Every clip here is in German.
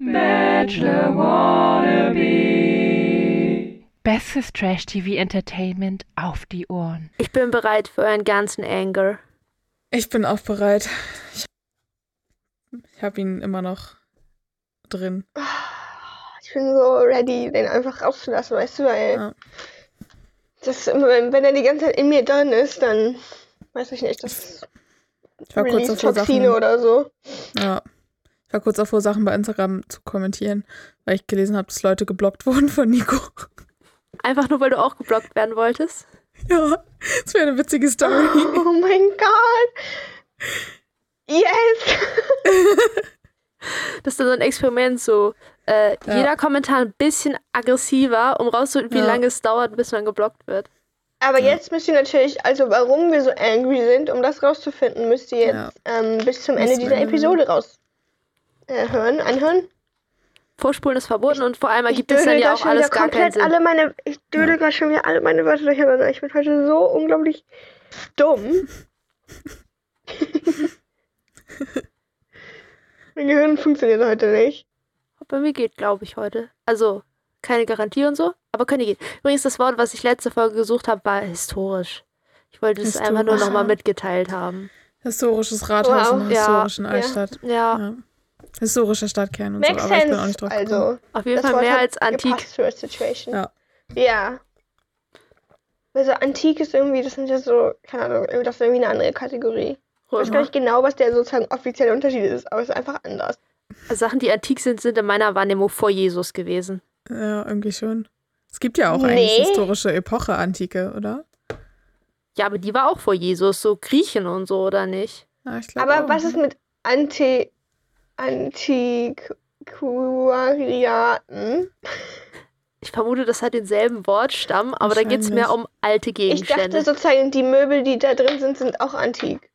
Bachelor Wannabe. Bestes Trash-TV-Entertainment auf die Ohren. Ich bin bereit für euren ganzen Anger. Ich bin auch bereit. Ich, ich habe ihn immer noch drin. Ich bin so ready, den einfach rauszulassen, weißt du, weil Ja. das, wenn wenn er die ganze Zeit in mir drin ist, dann weiß ich nicht, das Ich war kurz davor, Toxine Sachen, oder so. ja. Ich war kurz davor, Sachen bei Instagram zu kommentieren, weil ich gelesen habe, dass Leute geblockt wurden von Nico. Einfach nur, weil du auch geblockt werden wolltest. Ja, das wäre eine witzige Story. Oh mein Gott! Yes! Das ist dann so ein Experiment, so äh, Ja. jeder Kommentar ein bisschen aggressiver, um rauszufinden, wie Ja. lange es dauert, bis man geblockt wird. Aber jetzt müsst ihr natürlich, also warum wir so angry sind, um das rauszufinden, müsst ihr jetzt Ja. ähm, bis zum Ende dieser. Episode raus hören, anhören. Vorspulen ist verboten und vor allem ergibt es dann ja auch alles gar keinen komplett Sinn. alle meine, ich dödel gerade schon wieder alle meine Wörter durcheinander. Ich bin heute so unglaublich dumm. mein Gehirn funktioniert heute nicht. Bei mir geht, glaube ich, heute. Also, keine Garantie und so, aber könnte gehen. Übrigens, das Wort, was ich letzte Folge gesucht habe, war historisch. Ich wollte es einfach nur nochmal mitgeteilt haben. Historisches Rathaus Wow. in der Ja. historischen Ja. Altstadt. Ja, Ja. Historischer Stadtkern und Makes so, aber ich bin auch sense. nicht drauf gekommen. Also, auf jeden das Fall Wort mehr hat als antik. gepasst zur Situation. Ja. Ja. Also antik ist irgendwie, das sind ja so, keine Ahnung, irgendwie- das ist irgendwie eine andere Kategorie. Ich weiß gar nicht genau, was der sozusagen offizielle Unterschied ist, aber es ist einfach anders. Sachen, die antik sind, sind in meiner Wahrnehmung vor Jesus gewesen. Ja, irgendwie schon. Es gibt ja auch Nee. eigentlich historische Epoche, Antike, oder? Ja, aber die war auch vor Jesus, so Griechen und so, oder nicht? Ja, ich glaube Aber auch. was ist mit Anti Antiquariaten? Ich vermute, das hat denselben Wortstamm, aber da geht es mehr um alte Ich Gegenstände. dachte sozusagen, die Möbel, die da drin sind, sind auch antik.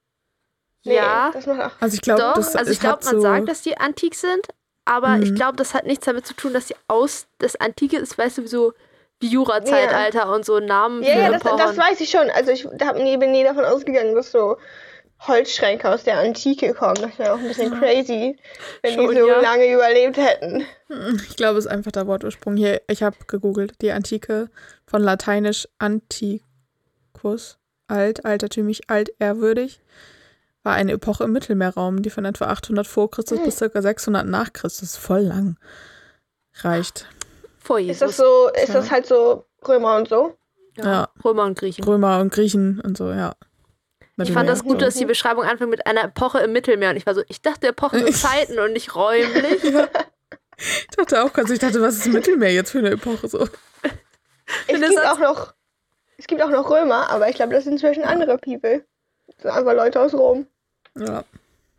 Nee, ja, Das macht auch. Also ich glaube, Also ich glaube, man so, sagt, dass die antik sind, aber ich Mhm. glaube, das hat nichts damit zu tun, dass die aus das Antike ist, weißt du, so wie Jura-Zeitalter und so Namen Ja, ja, das, das weiß ich schon. Also ich hab nie, bin nie davon ausgegangen, dass so Holzschränke aus der Antike kommen. Das wäre auch ein bisschen crazy, wenn Schon, die so ja. lange überlebt hätten. ich glaube, es ist einfach der Wortursprung. Hier, ich habe gegoogelt, die Antike von lateinisch antiquus, alt, altertümlich, altehrwürdig, war eine Epoche im Mittelmeerraum, die von etwa 800 vor Christus bis ca. 600 nach Christus voll lang reicht. vor Ist Jesus. das so, ist Ja. das halt so Römer und so? Ja. Römer und Griechen. Römer und Griechen und so, ja. Ich fand das gut, dass die Beschreibung anfängt mit einer Epoche im Mittelmeer. Und ich war so, ich dachte Epochen sind Zeiten und nicht räumlich. Ich dachte auch ganz, ich dachte, was ist Mittelmeer jetzt für eine Epoche so? Es gibt auch noch, es gibt auch noch Römer, aber ich glaube, das sind inzwischen andere People. Das sind einfach Leute aus Rom. Ja.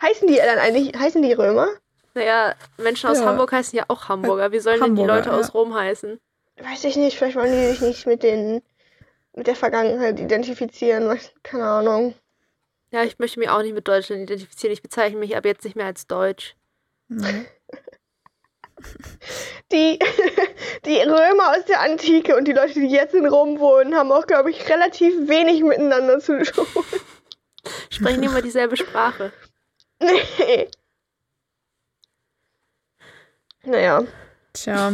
Heißen die dann eigentlich, heißen die Römer? Naja, Menschen aus Ja. Hamburg heißen ja auch Hamburger. Wie sollen Hamburger, denn die Leute ja. aus Rom heißen? Weiß ich nicht, vielleicht wollen die sich nicht mit den, mit der Vergangenheit identifizieren, keine Ahnung. Ja, ich möchte mich auch nicht mit Deutschland identifizieren. Ich bezeichne mich ab jetzt nicht mehr als Deutsch. ja. Die, die Römer aus der Antike und die Leute, die jetzt in Rom wohnen, haben auch, glaube ich, relativ wenig miteinander zu tun. Sprechen immer dieselbe Sprache. Nee. Naja, Tja,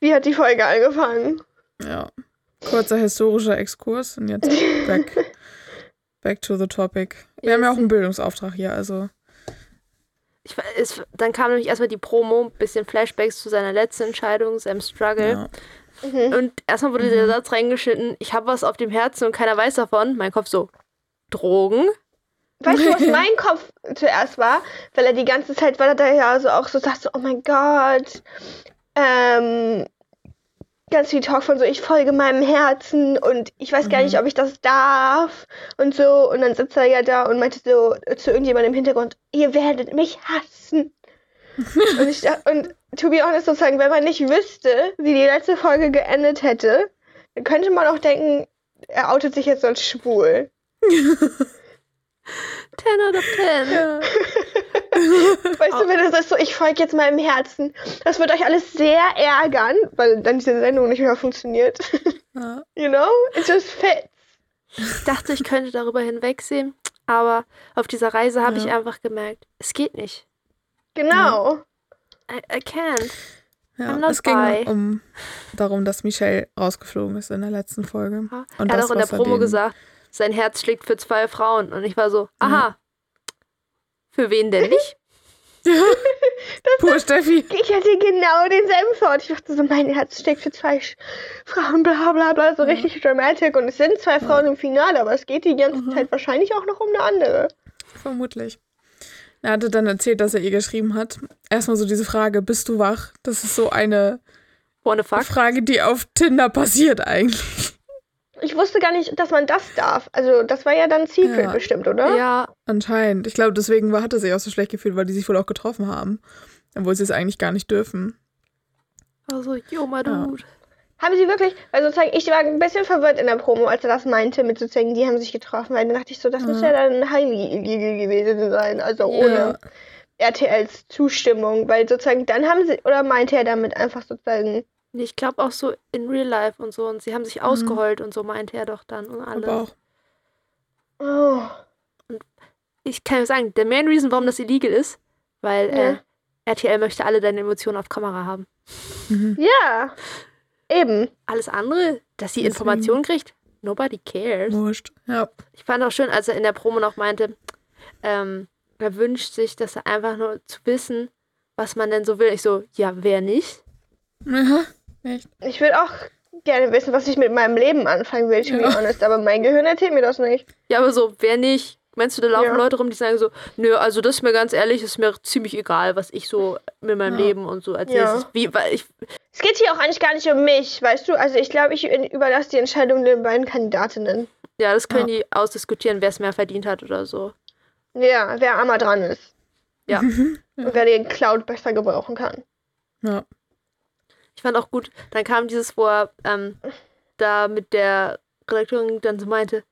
wie hat die Folge angefangen? ja. Kurzer historischer Exkurs und jetzt back, back to the topic. Wir haben ja auch einen Bildungsauftrag hier, also. Ich, es, dann kam nämlich erstmal die Promo, ein bisschen Flashbacks zu seiner letzten Entscheidung, seinem Struggle. Ja. Mhm. Und erstmal wurde der Satz reingeschnitten, ich habe was auf dem Herzen und keiner weiß davon. Mein Kopf so, Drogen? Weißt du, was mein Kopf zuerst war? Weil er die ganze Zeit, weil er da ja so auch so sagt, so, oh mein Gott, ähm, ganz viel Talk von so, ich folge meinem Herzen und ich weiß gar nicht, ob ich das darf und so. Und dann sitzt er ja da und meinte so zu irgendjemandem im Hintergrund, ihr werdet mich hassen. und ich und to be honest sozusagen, wenn man nicht wüsste, wie die letzte Folge geendet hätte, dann könnte man auch denken, er outet sich jetzt als schwul. 10 out of 10. Ja. Weißt du, wenn das ist so, ich folge jetzt meinem Herzen. Das wird euch alles sehr ärgern, weil dann diese Sendung nicht mehr funktioniert. Ja. you know? It just fits. Ich dachte, ich könnte darüber hinwegsehen, aber auf dieser Reise habe ich Ja. einfach gemerkt, es geht nicht. Genau. I, I can't. Ja, I'm not es ging um darum, dass Michelle rausgeflogen ist in der letzten Folge. Ja. Und er hat das, auch in der er Promo gesagt, sein Herz schlägt für zwei Frauen. Und ich war so, aha. Für wen denn nicht? Pur Steffi. Ich hatte genau denselben Thought. Ich dachte so, mein Herz steckt für zwei Frauen, bla bla bla, so richtig dramatic. Und es sind zwei Frauen im Finale, aber es geht die ganze Zeit wahrscheinlich auch noch um eine andere. Vermutlich. Er hatte dann erzählt, dass er ihr geschrieben hat. Erstmal so diese Frage, bist du wach? Das ist so eine? Frage, die auf Tinder passiert eigentlich. Ich wusste gar nicht, dass man das darf. Also, das war ja dann Secret Ja. bestimmt, oder? Ja, Anscheinend. Ich glaube, deswegen war, hat er sich auch so schlecht gefühlt, weil die sich wohl auch getroffen haben. Obwohl sie es eigentlich gar nicht dürfen. also, yo, my Ja. dude. Haben sie wirklich, weil sozusagen, ich war ein bisschen verwirrt in der Promo, als er das meinte, mit sozusagen, die haben sich getroffen, weil dann dachte ich so, das muss ja dann highly illegal gewesen sein, also ohne RTLs Zustimmung, weil sozusagen, dann haben sie, oder meinte er damit einfach sozusagen, Ich glaube auch so in real life und so. Und sie haben sich ausgeheult und so, meinte er doch dann und alles. Aber auch. oh, Ich kann ja sagen, der Main Reason, warum das illegal ist, weil äh, Ja. RTL möchte alle deine Emotionen auf Kamera haben. Mhm. ja, eben. Alles andere, dass sie Deswegen. Informationen kriegt, nobody cares. Wurscht. Ja. Ich fand auch schön, als er in der Promo noch meinte, ähm, er wünscht sich, dass er einfach nur zu wissen, was man denn so will. Ich so, ja, wer nicht? ja. Echt. Ich würde auch gerne wissen, was ich mit meinem Leben anfangen will, to be Ja. honest, aber mein Gehirn erzählt mir das nicht. Ja, aber so, wer nicht? Meinst du, da laufen Ja. Leute rum, die sagen so, nö, also das ist mir ganz ehrlich, ist mir ziemlich egal, was ich so mit meinem Ja. Leben und so als Ja. Wie, weil ich, Es geht hier auch eigentlich gar nicht um mich, weißt du? Also ich glaube, ich überlasse die Entscheidung den beiden Kandidatinnen. ja, das können Ja. die ausdiskutieren, wer es mehr verdient hat oder so. Ja, wer einmal dran ist. Ja. Und wer den Cloud besser gebrauchen kann. Ja. Ich fand auch gut, dann kam dieses, wo er ähm, da mit der Redakteurin dann so meinte,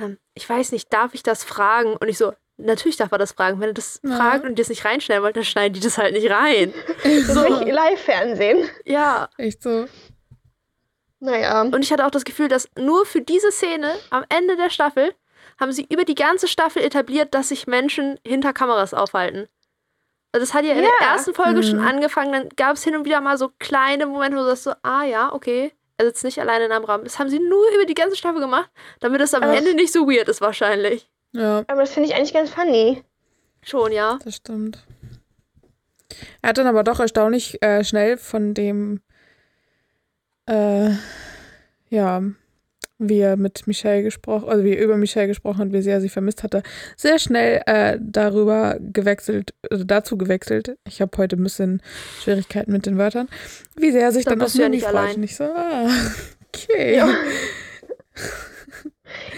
ähm, ich weiß nicht, darf ich das fragen? Und ich so, natürlich darf er das fragen. Wenn er das Ja. fragt und die das nicht reinschneiden wollt, dann schneiden die das halt nicht rein. Nicht Live-Fernsehen. Ja, Echt so. Naja. und ich hatte auch das Gefühl, dass nur für diese Szene am Ende der Staffel haben sie über die ganze Staffel etabliert, dass sich Menschen hinter Kameras aufhalten. Also das hat ja in der Ja. ersten Folge schon Mhm. angefangen, dann gab es hin und wieder mal so kleine Momente, wo du sagst so, ah ja, okay, er sitzt nicht alleine in einem Raum. Das haben sie nur über die ganze Staffel gemacht, damit es am Aber- Ende nicht so weird ist wahrscheinlich. Ja, Aber das finde ich eigentlich ganz funny. Schon, ja. das stimmt. Er hat dann aber doch erstaunlich äh, schnell von dem, äh, ja, wie er mit Michelle gesprochen, also wie er über Michelle gesprochen hat, wie sehr er sie vermisst hatte, sehr schnell äh, darüber gewechselt, also dazu gewechselt. Ich habe heute ein bisschen Schwierigkeiten mit den Wörtern. Wie sehr er sich Da dann bist du ja Mimi nicht freut. allein. Und ich so, ah, okay. Ja.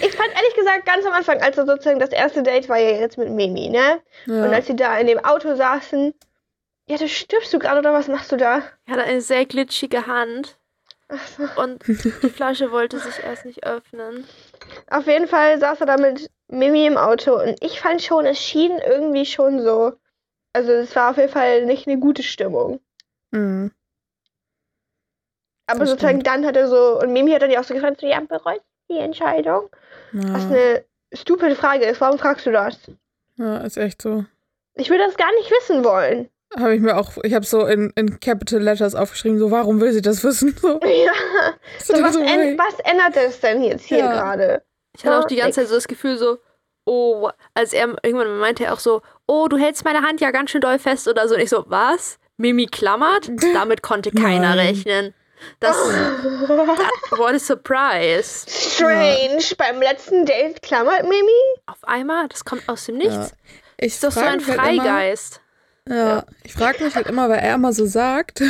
Ich fand ehrlich gesagt ganz am Anfang, also sozusagen das erste Date war ja jetzt mit Mimi, ne? Und Ja. als sie da in dem Auto saßen, ja, du stirbst du gerade oder was machst du da? Er hat eine sehr glitschige Hand. Und die Flasche wollte sich erst nicht öffnen. Auf jeden Fall saß er da mit Mimi im Auto und ich fand schon, es schien irgendwie schon so. Also es war auf jeden Fall nicht eine gute Stimmung. Mhm. Aber Das sozusagen stimmt. dann hat er so, und Mimi hat dann ja auch so gefragt, so, ja, bereut die Entscheidung? Was Ja. eine stupide Frage ist, warum fragst du das? ja, ist echt so. Ich würde das gar nicht wissen wollen. Habe ich mir auch, ich habe so in, in Capital Letters aufgeschrieben, so, warum will sie das wissen? So, Ja, so, so, was, so, änd hey. was ändert es denn jetzt hier Ja. gerade? Ich hatte auch Ja, die ganze Zeit so das Gefühl so, oh, als er irgendwann meinte er auch so, oh, du hältst meine Hand ja ganz schön doll fest oder so. Und ich so, was? Mimi klammert? Damit konnte keiner Nein. rechnen. Das, that, what a surprise. Strange. Beim letzten Date klammert Mimi? Auf einmal, das kommt aus dem Nichts. Ja. Ich Ist doch so ein halt immer- Freigeist. Ja, ich frage mich halt immer, weil er immer so sagt,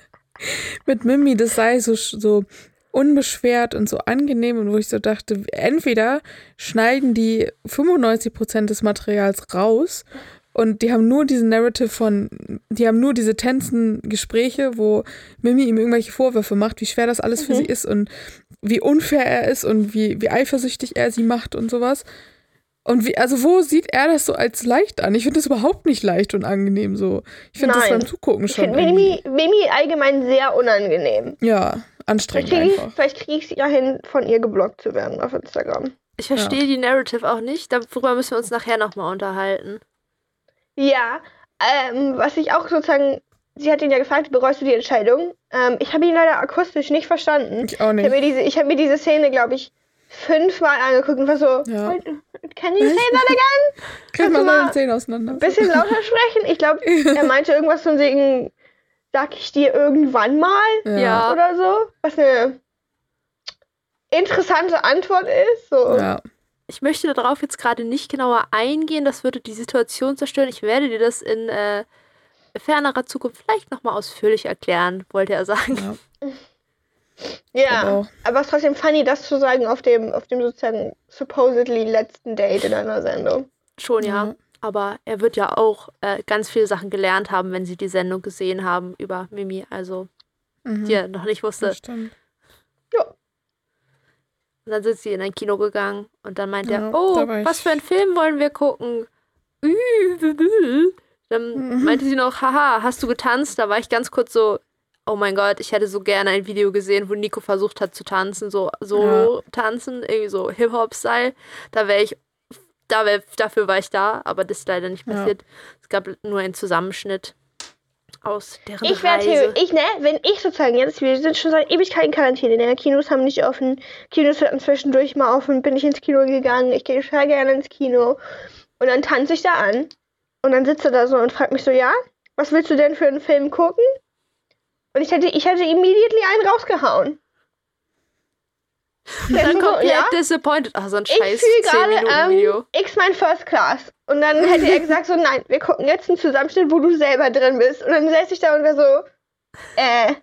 mit Mimi, das sei so, so unbeschwert und so angenehm und wo ich so dachte, entweder schneiden die 95% des Materials raus und die haben nur diesen Narrative von, die haben nur diese tensen Gespräche, wo Mimi ihm irgendwelche Vorwürfe macht, wie schwer das alles für Mhm. sie ist und wie unfair er ist und wie, wie eifersüchtig er sie macht und sowas. Und wie, also wo sieht er das so als leicht an? Ich finde das überhaupt nicht leicht und angenehm so. Ich finde das beim Zugucken Ich schon. finde Mimi, Mimi allgemein sehr unangenehm. Ja, Vielleicht anstrengend kriege ich, einfach. vielleicht krieg ich es ja hin, von ihr geblockt zu werden auf Instagram. Ich verstehe die Narrative auch nicht. Darüber müssen wir uns nachher nochmal unterhalten. Ja, ähm, was ich auch sozusagen sie hat ihn ja gefragt, bereust du die Entscheidung? Ähm, ich habe ihn leider akustisch nicht verstanden. Ich auch Ich nicht. habe mir diese, ich hab mir diese Szene, glaube ich, fünfmal angeguckt und war so, Ja. Can you say that again? Kannst du mal seine Zähne auseinander. Ein bisschen lauter sprechen? Ich glaube, er meinte irgendwas von wegen, sag ich dir irgendwann mal Ja. oder so. Was eine interessante Antwort ist. So. Ja. Ich möchte darauf jetzt gerade nicht genauer eingehen, das würde die Situation zerstören. Ich werde dir das in äh, fernerer Zukunft vielleicht nochmal ausführlich erklären, wollte er sagen. ja. Ja, Aber aber es ist trotzdem funny, das zu sagen auf dem, auf dem sozusagen supposedly letzten Date in einer Sendung. Schon, ja. Ja. Aber er wird ja auch äh, ganz viele Sachen gelernt haben, wenn sie die Sendung gesehen haben über Mimi, also Mhm. die er noch nicht wusste. Das stimmt. Und dann sind sie in ein Kino gegangen und dann meint Ja, er, oh, was für einen Film wollen wir gucken? Dann Mhm. meinte sie noch, haha, hast du getanzt? Da war ich ganz kurz so, oh mein Gott, ich hätte so gerne ein Video gesehen, wo Nico versucht hat zu tanzen, so solo tanzen, irgendwie so Hip-Hop-Style. Da wäre ich, da wär, dafür war ich da, aber das ist leider nicht Ja. passiert. Es gab nur einen Zusammenschnitt aus deren Ich. Theo, ich, ne, wenn ich sozusagen jetzt, wir sind schon seit Ewigkeiten in Quarantäne, ne? Kinos haben nicht offen, Kinos hatten zwischendurch mal offen, bin ich ins Kino gegangen, ich gehe total gerne ins Kino und dann tanze ich da an und dann sitzt er da so und fragt mich so, ja, was willst du denn für einen Film gucken? Und ich hätte, ich hätte immediately einen rausgehauen. Der dann ist so, komplett ja, disappointed. Ach, so ein ich scheiß fühle 10 gerade ähm, Video. X mein First Class. Und dann hätte er gesagt so, nein, wir gucken jetzt einen Zusammenschnitt, wo du selber drin bist. Und dann säße ich da und wäre so, äh,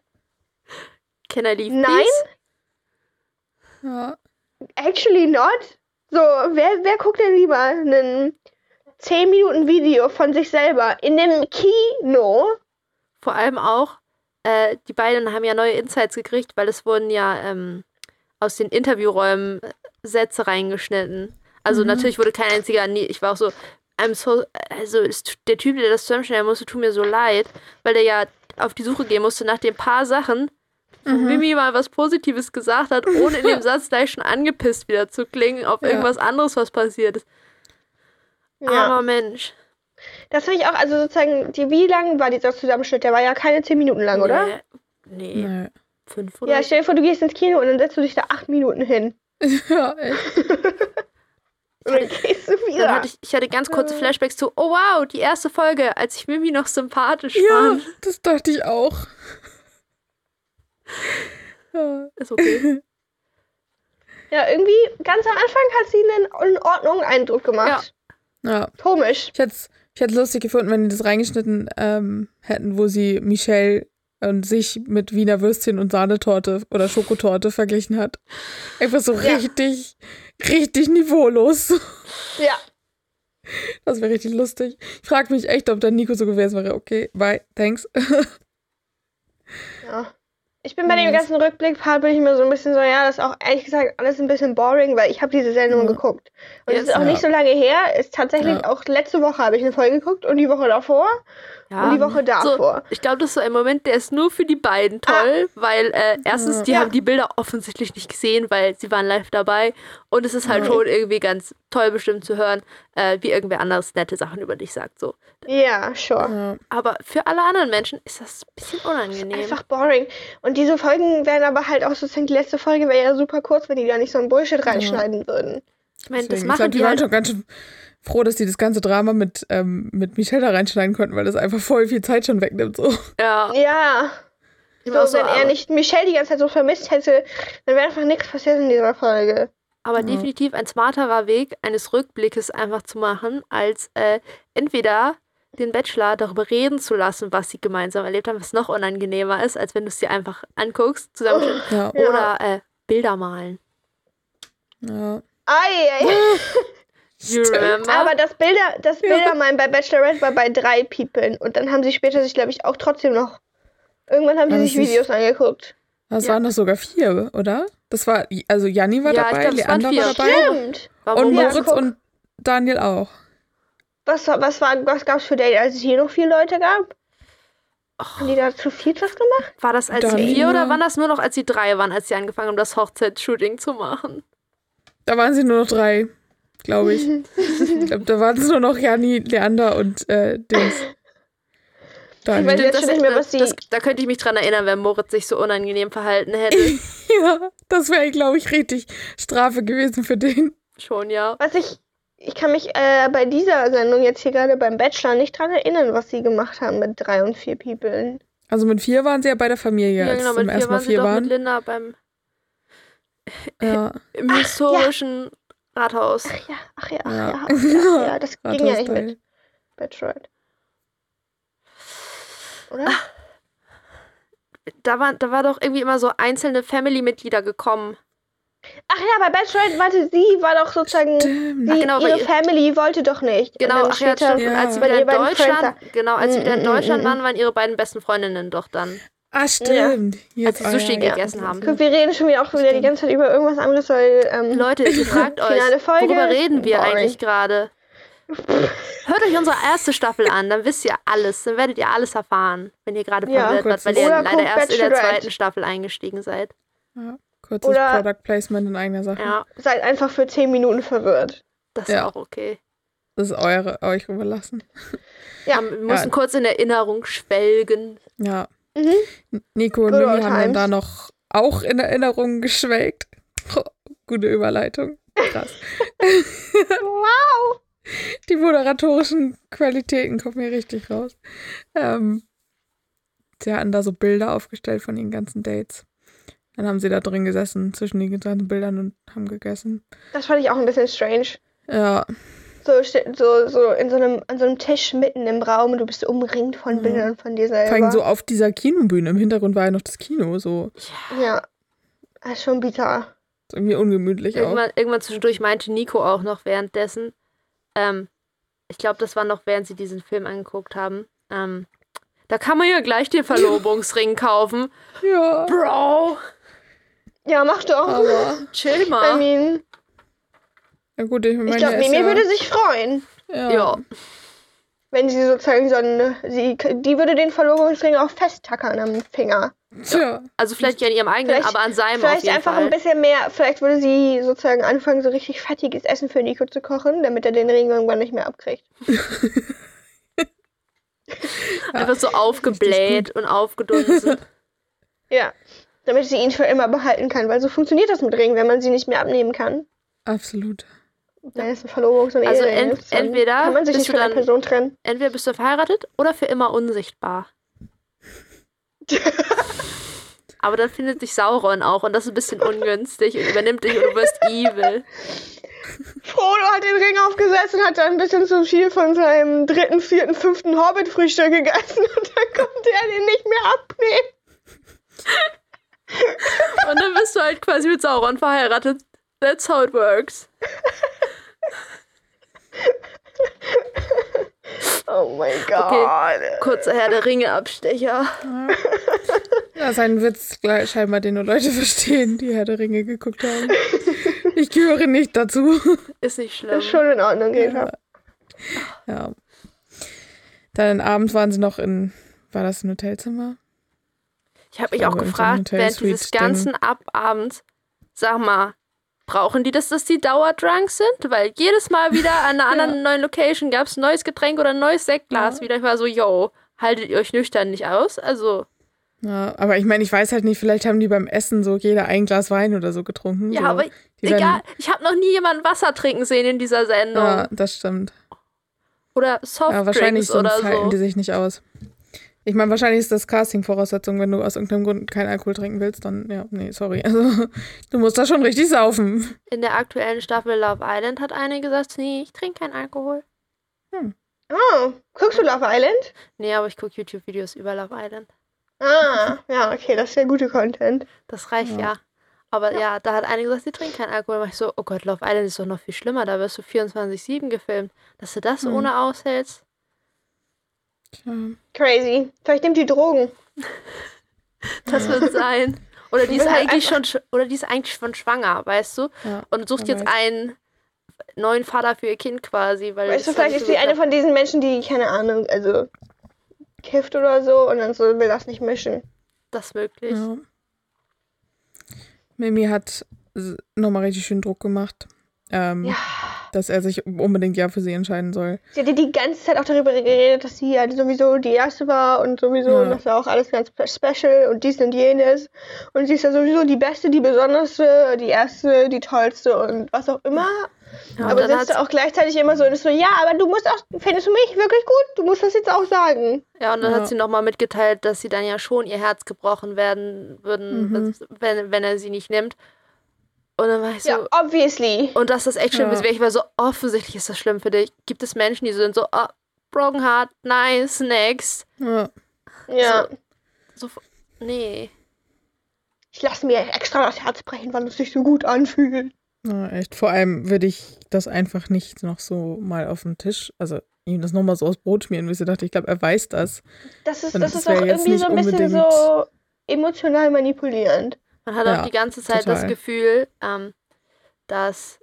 Can I leave, Nein? Ja. Actually not. So, wer, wer guckt denn lieber einen 10 Minuten Video von sich selber in dem Kino? Vor allem auch, äh, die beiden haben ja neue Insights gekriegt, weil es wurden ja ähm, aus den Interviewräumen äh, Sätze reingeschnitten. Also Mhm. natürlich wurde kein einziger, nie, ich war auch so, I'm so, also tut- der Typ, der das zusammenschneiden musste, tut mir so leid, weil der ja auf die Suche gehen musste nach den paar Sachen, wo Mhm. Mimi mal was Positives gesagt hat, ohne in dem Satz gleich schon angepisst wieder zu klingen auf Ja. irgendwas anderes, was passiert ist. Armer Mensch. Das finde ich auch, also sozusagen, die, wie lang war dieser Zusammenschnitt? Der war ja keine 10 Minuten lang, oder? Nee, nee Nee. fünf oder Ja, stell dir vor, du gehst ins Kino und dann setzt du dich da 8 Minuten hin. ja, echt. Und dann gehst du wieder. Dann hatte ich, ich hatte ganz kurze Flashbacks zu, oh wow, die erste Folge, als ich Mimi noch sympathisch Ja, fand. das dachte ich auch. Ja. Ist okay. ja, irgendwie, ganz am Anfang hat sie einen in Ordnung Eindruck gemacht. ja. Komisch. Ich hätte es ich hätt's lustig gefunden, wenn die das reingeschnitten ähm, hätten, wo sie Michelle und sich mit Wiener Würstchen und Sahnetorte oder Schokotorte verglichen hat. Einfach so Ja. richtig, richtig niveaulos. Ja. Das wäre richtig lustig. Ich frage mich echt, ob dann Nico so gewesen wäre. Okay, bye, thanks. Ja. Ich bin bei dem Nice. ganzen Rückblick-Part bin ich mir so ein bisschen so, ja, das ist auch ehrlich gesagt alles ein bisschen boring, weil ich habe diese Sendung Ja. geguckt. Und es Yes. ist auch Ja. nicht so lange her. Ist tatsächlich Ja. auch letzte Woche habe ich eine Folge geguckt und die Woche davor Ja. und die Woche So, davor. ich glaube, das ist so ein Moment, der ist nur für die beiden toll, weil äh, erstens, die Ja. haben die Bilder offensichtlich nicht gesehen, weil sie waren live dabei. Und es ist halt Ja. schon irgendwie ganz toll bestimmt zu hören, äh, wie irgendwer anderes nette Sachen über dich sagt. So. Ja, sure. Ja. Aber für alle anderen Menschen ist das ein bisschen unangenehm. Einfach boring. Und diese Folgen wären aber halt auch sozusagen, die letzte Folge wäre ja super kurz, wenn die da nicht so ein Bullshit reinschneiden würden. ich meine, das Deswegen, ich machen glaube, die die waren halt schon ganz schön froh, dass die das ganze Drama mit, ähm, mit Michelle da reinschneiden konnten, weil das einfach voll viel Zeit schon wegnimmt. So. Ja, Ja. ich So, so, wenn er nicht Michelle die ganze Zeit so vermisst hätte, dann wäre einfach nichts passiert in dieser Folge. Aber Ja. definitiv ein smarterer Weg eines Rückblickes einfach zu machen, als äh, entweder den Bachelor darüber reden zu lassen, was sie gemeinsam erlebt haben, was noch unangenehmer ist, als wenn du es dir einfach anguckst, zusammen Ja. Ja. oder äh, Bilder malen. ja. Ei, ei. You remember? Aber das Bilder, das Ja. Bildermalen bei Bachelorette war bei drei People. Und dann haben sie später sich, glaube ich, auch trotzdem noch. Irgendwann haben sie sich Videos angeguckt. Das Ja. waren doch sogar vier, oder? Das war, also Janni war Ja, ich dabei, glaub, Leander war dabei Stimmt. Und Moritz- Moritz guck. und Daniel auch. Was, was, war, was gab es für Date, als es hier noch vier Leute gab? Haben die da zu viel was gemacht? War das als sie vier oder waren das nur noch als sie drei waren, als sie angefangen haben, das Hochzeitsshooting zu machen? Da waren sie nur noch drei, glaube ich. ich glaube, da waren es nur noch Janni, Leander und äh, Dings. Dann, weiß jetzt das, schon nicht mehr, was die- das, da könnte ich mich dran erinnern, wenn Moritz sich so unangenehm verhalten hätte. ja, das wäre, glaube ich, richtig Strafe gewesen für den. Schon, ja. Was ich, ich kann mich äh, bei dieser Sendung jetzt hier gerade beim Bachelor nicht dran erinnern, was sie gemacht haben mit drei und vier People. Also mit vier waren sie ja bei der Familie, Ja, als genau, sie zum mit vier ersten Mal waren sie vier doch mit waren. Linda beim Ja, im historischen Rathaus. Ach ja, ach ja, ach Ja. ja, ach ja, ja, das ging ja nicht mit Bachelorette. Oder? Da war, da war doch irgendwie immer so einzelne Family-Mitglieder gekommen. Ach ja, bei Bachelorette, warte, sie war doch sozusagen, Stimmt. sie, Ach, genau, ihre ihr- Family wollte doch nicht. Genau, ach ja, stimmt. Und als sie Ja. wieder in Ihre beiden Deutschland, genau, als sie wieder in Mm, mm, Deutschland mm, waren, waren ihre beiden besten Freundinnen doch dann. Ah, stimmt. Jetzt, Als sie Sushi ah, ja, ja. gegessen haben. Guck, wir reden schon wieder auch wieder die Stimmt. ganze Zeit über irgendwas anderes, weil ähm, Leute, ihr fragt euch, Folge. worüber reden wir Boring. eigentlich gerade? Hört euch unsere erste Staffel an, dann wisst ihr alles, dann werdet ihr alles erfahren, wenn ihr gerade Ja. verwirrt wart, weil ihr leider erst in der zweiten Staffel eingestiegen seid. Ja, kurzes Oder- Product Placement in eigener Sache. Ja, seid einfach für 10 Minuten verwirrt. das Ja. ist auch okay. Das ist eure, euch überlassen. Ja. Wir mussten Ja. kurz in Erinnerung schwelgen. Ja. Mhm. Nico und Good Mimi haben dann da noch auch in Erinnerung geschwelgt. Gute Überleitung. Krass. Wow! Die moderatorischen Qualitäten kommen hier richtig raus. Ähm, sie hatten da so Bilder aufgestellt von ihren ganzen Dates. Dann haben sie da drin gesessen, zwischen den ganzen Bildern und haben gegessen. Das fand ich auch ein bisschen strange. Ja, So, so, so in so einem, an so einem Tisch mitten im Raum und du bist umringt von Ja. Bildern von dir selber. vor allem so auf dieser Kinobühne. Im Hintergrund war ja noch das Kino, so Ja. Das ist schon bizarr. ist irgendwie ungemütlich auch. Irgendwann, irgendwann zwischendurch meinte Nico auch noch währenddessen, ähm, ich glaube, das war noch während sie diesen Film angeguckt haben, ähm, da kann man ja gleich den Verlobungsring kaufen. Ja, Bro, Ja, mach doch. aber chill I mal. mean, ja gut, ich meine, ich glaube, Mimi ja, würde sich freuen, ja, Ja, wenn sie sozusagen so einen, sie, die würde den Verlobungsring auch festtackern am Finger. Tja, also vielleicht nicht an ihrem eigenen, Vielleicht- aber an seinem auf Vielleicht jeden einfach Fall. ein bisschen mehr, vielleicht würde sie sozusagen anfangen, so richtig fettiges Essen für Nico zu kochen, damit er den Ring irgendwann nicht mehr abkriegt. Einfach so aufgebläht und aufgedunsen. Ja. Damit sie ihn für immer behalten kann, weil so funktioniert das mit Ringen, wenn man sie nicht mehr abnehmen kann. absolut. Dann ist eine Verlobungs- und Also ent- ist, entweder kann man sich bist nicht du von einer Person trennen. Entweder bist du verheiratet oder für immer unsichtbar. Aber dann findet sich Sauron auch und das ist ein bisschen ungünstig und übernimmt dich und du wirst evil. Frodo hat den Ring aufgesetzt und hat dann ein bisschen zu viel von seinem dritten, vierten, fünften Hobbit-Frühstück gegessen und dann konnte er den nicht mehr abnehmen. Und dann bist du halt quasi mit Sauron verheiratet. That's how it works. Oh mein Gott. Kurzer Herr der Ringe-Abstecher. Ja, ist ein Witz, scheinbar, den nur Leute verstehen, die Herr der Ringe geguckt haben. Ich gehöre nicht dazu. Ist nicht schlimm. Das ist schon in Ordnung, Greta. Ja. Dann abends waren sie noch in, war das ein Hotelzimmer? Ich habe mich Ich auch gefragt, während dieses ganzen Ababends, sag mal, brauchen die das, dass die dauerdrunk sind? Weil jedes Mal wieder an einer anderen neuen Location gab es ein neues Getränk oder ein neues Sektglas. Ja. Wieder ich war so, yo, haltet ihr euch nüchtern nicht aus? Also, Ja, aber ich meine, ich weiß halt nicht, vielleicht haben die beim Essen so jeder ein Glas Wein oder so getrunken. ja, so. aber die egal. Ich habe noch nie jemanden Wasser trinken sehen in dieser Sendung. Ja, das stimmt. Oder Ja, wahrscheinlich Softdrinks sonst oder halten so. die sich nicht aus. Ich meine, wahrscheinlich ist das Casting-Voraussetzung, wenn du aus irgendeinem Grund keinen Alkohol trinken willst, dann, ja, nee, sorry. Also, du musst da schon richtig saufen. In der aktuellen Staffel Love Island hat eine gesagt, nee, ich trinke keinen Alkohol. Oh, guckst du Love Island? Nee, aber ich gucke YouTube-Videos über Love Island. Ah, ja, okay, das ist ja guter Content. Das reicht ja. Ja. Aber ja. da hat eine gesagt, sie trinkt keinen Alkohol. Da war ich so, oh Gott, Love Island ist doch noch viel schlimmer. Da wirst du 24-7 gefilmt. Dass du das Mhm. ohne aushältst, Tja. Crazy. Vielleicht nimmt die Drogen. das wird sein. Oder die ist will halt eigentlich schon sch- oder die ist eigentlich schon schwanger, weißt du? Ja, Und sucht jetzt weiß. einen neuen Vater für ihr Kind quasi. Weil Weißt du, vielleicht ist so sie eine gesagt- von diesen Menschen, die, keine Ahnung, also kifft oder so und dann so will das nicht mischen. Das ist möglich. Ja. Mimi hat nochmal richtig schön Druck gemacht. Ähm, Ja. Dass er sich unbedingt ja für sie entscheiden soll. Sie hat ja die ganze Zeit auch darüber geredet, dass sie ja sowieso die erste war und sowieso, Ja. und das war auch alles ganz special und dies und jenes. Und sie ist ja sowieso die beste, die besonderste, die erste, die tollste und was auch immer. Ja, aber sie dann ist auch gleichzeitig immer so, so, ja, aber du musst auch, findest du mich wirklich gut? Du musst das jetzt auch sagen. Ja, und dann Ja. hat sie nochmal mitgeteilt, dass sie dann ja schon ihr Herz gebrochen werden würden, Mhm. wenn, wenn er sie nicht nimmt. Und dann war ich so, Ja, obviously. und dass das echt schlimm Ja. ist, wäre ich war so, offensichtlich ist das schlimm für dich. Gibt es Menschen, die so sind so, oh, broken heart, nice, next. Ja. Ja. So, nee. Ich lasse mir extra das Herz brechen, weil es sich so gut anfühlt. ja, echt. Vor allem würde ich das einfach nicht noch so mal auf den Tisch, also ihm das nochmal so aus Brot schmieren, ich so dachte, ich glaube, er weiß das. Das ist, Und das das ist auch irgendwie so ein bisschen so emotional manipulierend. Man hat Ja, auch die ganze Zeit das total. Gefühl, ähm, dass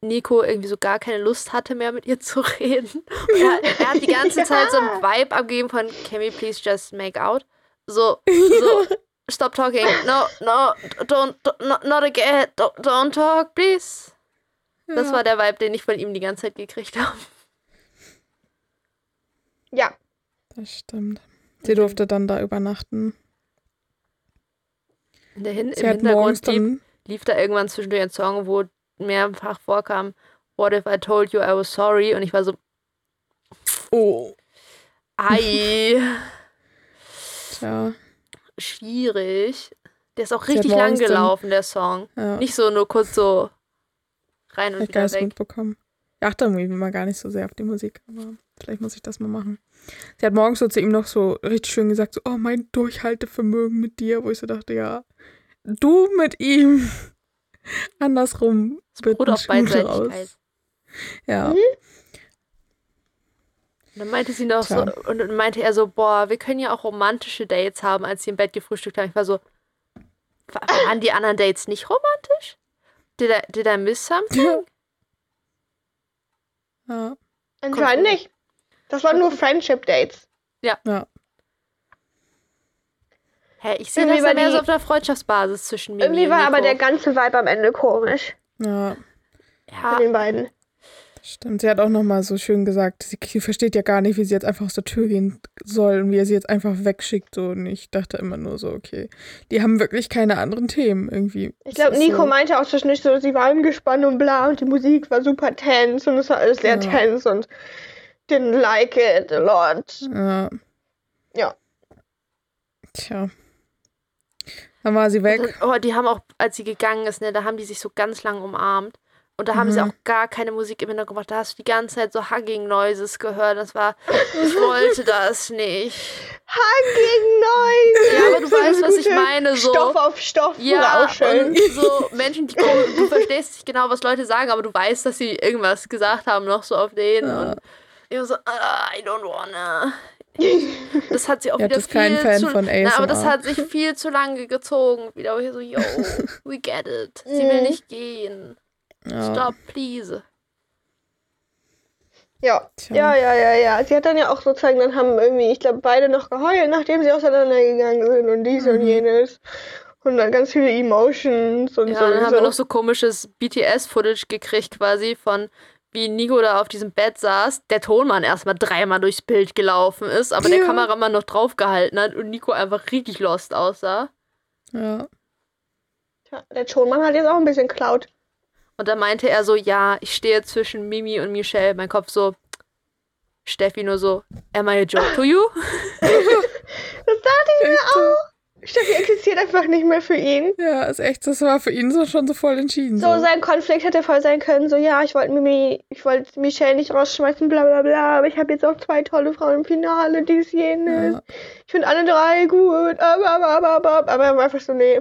Nico irgendwie so gar keine Lust hatte mehr mit ihr zu reden. Er, er hat die ganze Zeit so einen Vibe abgegeben von Can we please just make out? So, so, stop talking. No, no, don't, don't not, not again. Don't, don't talk, please. Das Ja. war der Vibe, den ich von ihm die ganze Zeit gekriegt habe. Ja. Das stimmt. Sie durfte dann da übernachten. In der Hin Im Hintergrund lief, lief da irgendwann zwischendurch ein Song, wo mehrfach vorkam, What if I told you I was sorry? Und ich war so, Oh. ei. Tja. schwierig. Der ist auch Sie richtig lang gelaufen, der Song. Ja. Nicht so nur kurz so rein und wieder weg. mitbekommen. Ich achte irgendwie mal gar nicht so sehr auf die Musik, aber vielleicht muss ich das mal machen. Sie hat morgens so zu ihm noch so richtig schön gesagt, so, oh, mein Durchhaltevermögen mit dir, wo ich so dachte, ja, du mit ihm. Andersrum beruht ein auf Beidseitigkeit. Ja, Und dann meinte sie noch so, Tja. und dann meinte er so, boah, wir können ja auch romantische Dates haben, als sie im Bett gefrühstückt haben. Ich war so, wa- waren die anderen Dates nicht romantisch? Did I, did I miss something? ja, Anscheinend nicht. Das waren nur Friendship-Dates. ja. Hä, ich sehe Irgendwie das war mehr die- so auf einer Freundschaftsbasis zwischen mir Irgendwie und war Nico. aber der ganze Vibe am Ende komisch. ja. ja, Von den beiden. Stimmt, sie hat auch nochmal so schön gesagt, sie, sie versteht ja gar nicht, wie sie jetzt einfach aus der Tür gehen soll und wie er sie jetzt einfach wegschickt. So. Und ich dachte immer nur so, okay, die haben wirklich keine anderen Themen irgendwie. Ich glaube, Nico so, meinte auch zwischendurch so, sie war angespannt und bla und die Musik war super tense und es war alles sehr Ja. tense und didn't like it a lot. Ja. Ja. Tja. Dann war sie weg. Und, oh, die haben auch, als sie gegangen ist, ne, da haben die sich so ganz lang umarmt. Und da haben sie Mhm. auch gar keine Musik im Hintergrund gemacht. Da hast du die ganze Zeit so Hugging Noises gehört. Das war, ich wollte das nicht. Hugging Noise! Ja, aber du weißt, was ich meine, so. Stoff auf Stoff Ja, rauschen. und so Menschen, die kommen, du verstehst nicht genau, was Leute sagen, aber du weißt, dass sie irgendwas gesagt haben, noch so auf denen. Ja. Und ich war so, ah, I don't wanna. Das hat sie auch Ja, wieder das ist kein viel Fan zu, von Na, aber das hat sich viel zu lange gezogen. Wieder hier so, yo, we get it. Sie will Mhm. nicht gehen. Ja. Stop, please. Ja. Tja. ja, ja, ja, ja. Sie hat dann ja auch sozusagen, dann haben irgendwie, ich glaube, beide noch geheult, nachdem sie auseinandergegangen sind und dies und Mhm. jenes. Und dann ganz viele Emotions und Ja, so. dann haben wir noch so komisches BTS-Footage gekriegt, quasi von wie Nico da auf diesem Bett saß, der Tonmann erstmal dreimal durchs Bild gelaufen ist, aber der Ja. Kameramann noch draufgehalten hat und Nico einfach richtig lost aussah. Ja. Tja, Der Tonmann hat jetzt auch ein bisschen Cloud. Und da meinte er so, ja, ich stehe zwischen Mimi und Michelle. Mein Kopf so, Steffi nur so, am I a joke to you? Das dachte ich mir auch. Steffi existiert einfach nicht mehr für ihn. Ja, ist echt, das war für ihn so schon so voll entschieden. So, sein Konflikt hätte voll sein können, so, ja, ich wollte Mimi, ich wollte Michelle nicht rausschmeißen, bla bla bla, aber ich habe jetzt auch zwei tolle Frauen im Finale, dies, jenes. Ja. Ich finde alle drei gut, aber, aber, aber, aber, aber er war einfach so, nee.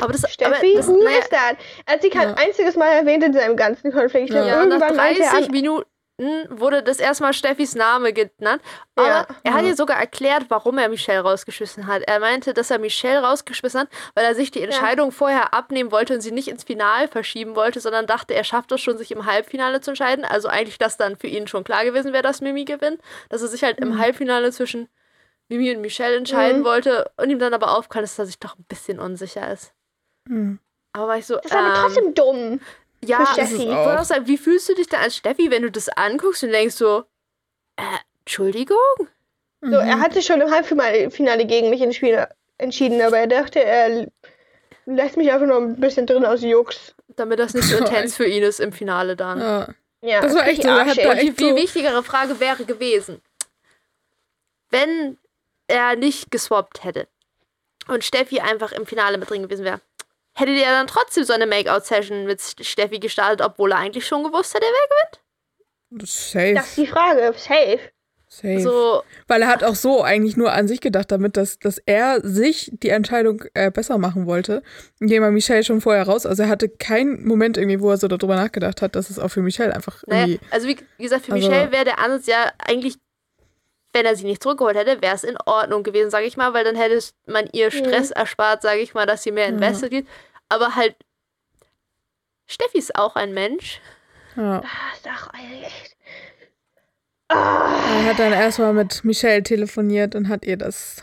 Aber das, Steffi, aber das, who naja, is that? Er hat sie kein Ja. einziges Mal erwähnt in seinem ganzen Konflikt. Ich Ja. glaub, ja, nach irgendwann meinte er, 30 Minuten wurde das erstmal Steffis Name genannt. Aber Ja. er hat Ja. ihr sogar erklärt, warum er Michelle rausgeschmissen hat. Er meinte, dass er Michelle rausgeschmissen hat, weil er sich die Entscheidung vorher abnehmen wollte und sie nicht ins Finale verschieben wollte, sondern dachte, er schafft es schon, sich im Halbfinale zu entscheiden. Also eigentlich, dass dann für ihn schon klar gewesen wäre, dass Mimi gewinnt. Dass er sich halt im Halbfinale zwischen Mimi und Michelle entscheiden Mhm. wollte und ihm dann aber aufkam, dass er sich doch ein bisschen unsicher ist. Hm. Aber war ich so, das war aber ähm, trotzdem dumm. Ja, Steffi. ich wollte auch sagen, wie fühlst du dich da als Steffi, wenn du das anguckst und denkst so, äh, Entschuldigung? Mhm. So, er hat sich schon im Halbfinale Finale gegen mich entschieden, entschieden, aber er dachte, er lässt mich einfach nur ein bisschen drin aus Jux. Damit das nicht so intens für ihn ist im Finale dann. Ja. Ja, Das war echt so, er hat da die echt viel so- wichtigere Frage wäre gewesen, wenn er nicht geswappt hätte und Steffi einfach im Finale mit drin gewesen wäre, hättet ihr dann trotzdem so eine Make-out-Session mit Steffi gestartet, obwohl er eigentlich schon gewusst hätte, wer Safe. Das ist die Frage. Safe. safe. So, Weil er hat auch so eigentlich nur an sich gedacht, damit, dass, dass er sich die Entscheidung äh, besser machen wollte, indem er Michelle schon vorher raus. Also er hatte keinen Moment irgendwie, wo er so darüber nachgedacht hat, dass es auch für Michelle einfach naja, irgendwie. also wie, gesagt, für Also- Michelle wäre der Ansatz ja eigentlich, wenn er sie nicht zurückgeholt hätte, wäre es in Ordnung gewesen, sage ich mal, weil dann hätte man ihr Stress erspart, sage ich mal, dass sie mehr invested geht. Aber halt, Steffi ist auch ein Mensch. Ja. Auch echt. Ah, Er hat dann erstmal mit Michelle telefoniert und hat ihr das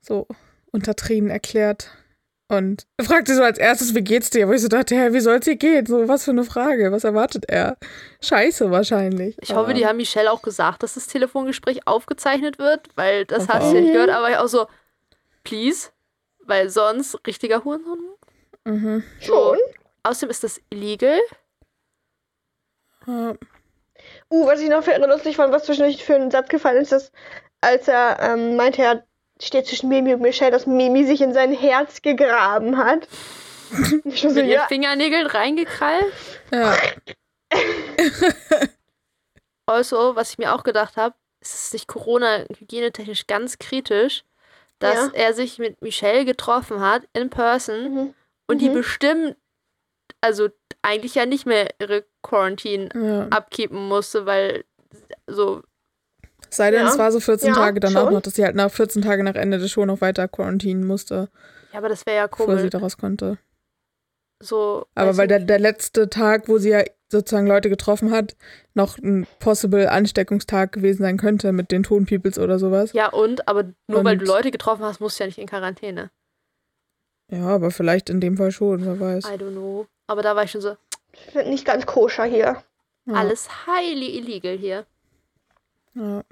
so unter Tränen erklärt. Und er fragte so als erstes, wie geht's dir? Wo ich so dachte, hä, wie soll's dir gehen? So, was für eine Frage? Was erwartet er? Scheiße wahrscheinlich. Ich hoffe, Aber- die haben Michelle auch gesagt, dass das Telefongespräch aufgezeichnet wird, weil das Hoffe hast du ja nicht gehört, aber ich auch so, please, weil sonst richtiger Hurensohn. Mhm. schon. Außerdem ist das illegal. Ja. Uh, was ich noch für lustig fand, was zwischendurch für einen Satz gefallen ist, dass als er ähm, meinte, er steht zwischen Mimi und Michelle, dass Mimi sich in sein Herz gegraben hat. So, Mit ihren ja, Fingernägeln reingekrallt. ja. Also, was ich mir auch gedacht habe, ist es nicht Corona-hygienetechnisch ganz kritisch, dass Ja. er sich mit Michelle getroffen hat, in person, Mhm. Und die Mhm. bestimmt, also eigentlich ja nicht mehr ihre Quarantine ja. abkeepen musste, weil so, Sei denn, Ja. es war so 14 Ja, Tage danach schon. noch, dass sie halt nach 14 Tagen nach Ende des Show noch weiter quarantinen musste, ja, aber das wäre ja bevor sie komisch. daraus konnte. So, Aber weil der, der letzte Tag, wo sie ja sozusagen Leute getroffen hat, noch ein possible Ansteckungstag gewesen sein könnte mit den Ton Peoples oder sowas. Ja, und, aber nur weil du Und- Leute getroffen hast, musst du ja nicht in Quarantäne. Ja, aber vielleicht in dem Fall schon, wer weiß. I don't know. Aber da war ich schon so, Ich find nicht ganz koscher hier. Ja, alles highly illegal hier. Ja.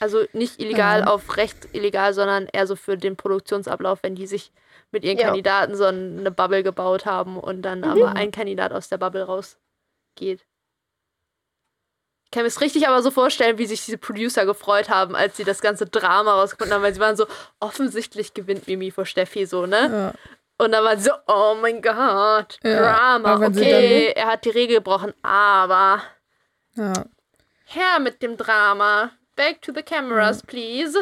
Also nicht illegal Ja. auf Recht illegal, sondern eher so für den Produktionsablauf, wenn die sich mit ihren Ja. Kandidaten so eine Bubble gebaut haben und dann aber ein Kandidat aus der Bubble rausgeht. Ich kann mir es richtig aber so vorstellen, wie sich diese Producer gefreut haben, als sie das ganze Drama rausgefunden haben, weil sie waren so, offensichtlich gewinnt Mimi vor Steffi so, ne? Ja. Und dann waren sie so, oh mein Gott, Ja, Drama, okay, er hat die Regel gebrochen, aber ja. her mit dem Drama. Back to the cameras, please.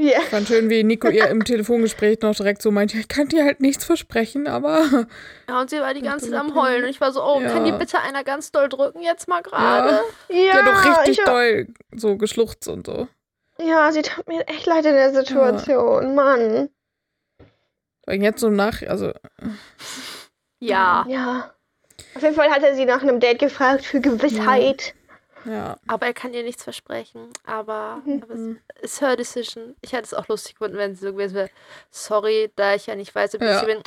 Ja. Fand schön, wie Nico ihr im Telefongespräch noch direkt so meinte, ich kann dir halt nichts versprechen, aber Ja, und sie war die ganze Zeit am. Heulen. Und ich war so, oh, Ja. kann die bitte einer ganz doll drücken jetzt mal gerade? Ja, die hat doch richtig ich, doll so geschluchzt und so. ja, sie tat mir echt leid in der Situation. Mann. Und jetzt so nach, also Ja. Ja. Auf jeden Fall hat er sie nach einem Date gefragt für Gewissheit. Ja. Aber er kann ihr nichts versprechen. Aber, Mhm. aber es ist her decision. Ich hätte es auch lustig gefunden, wenn sie so gewesen wäre. Sorry, da ich ja nicht weiß, ob ich Ja. sie bin.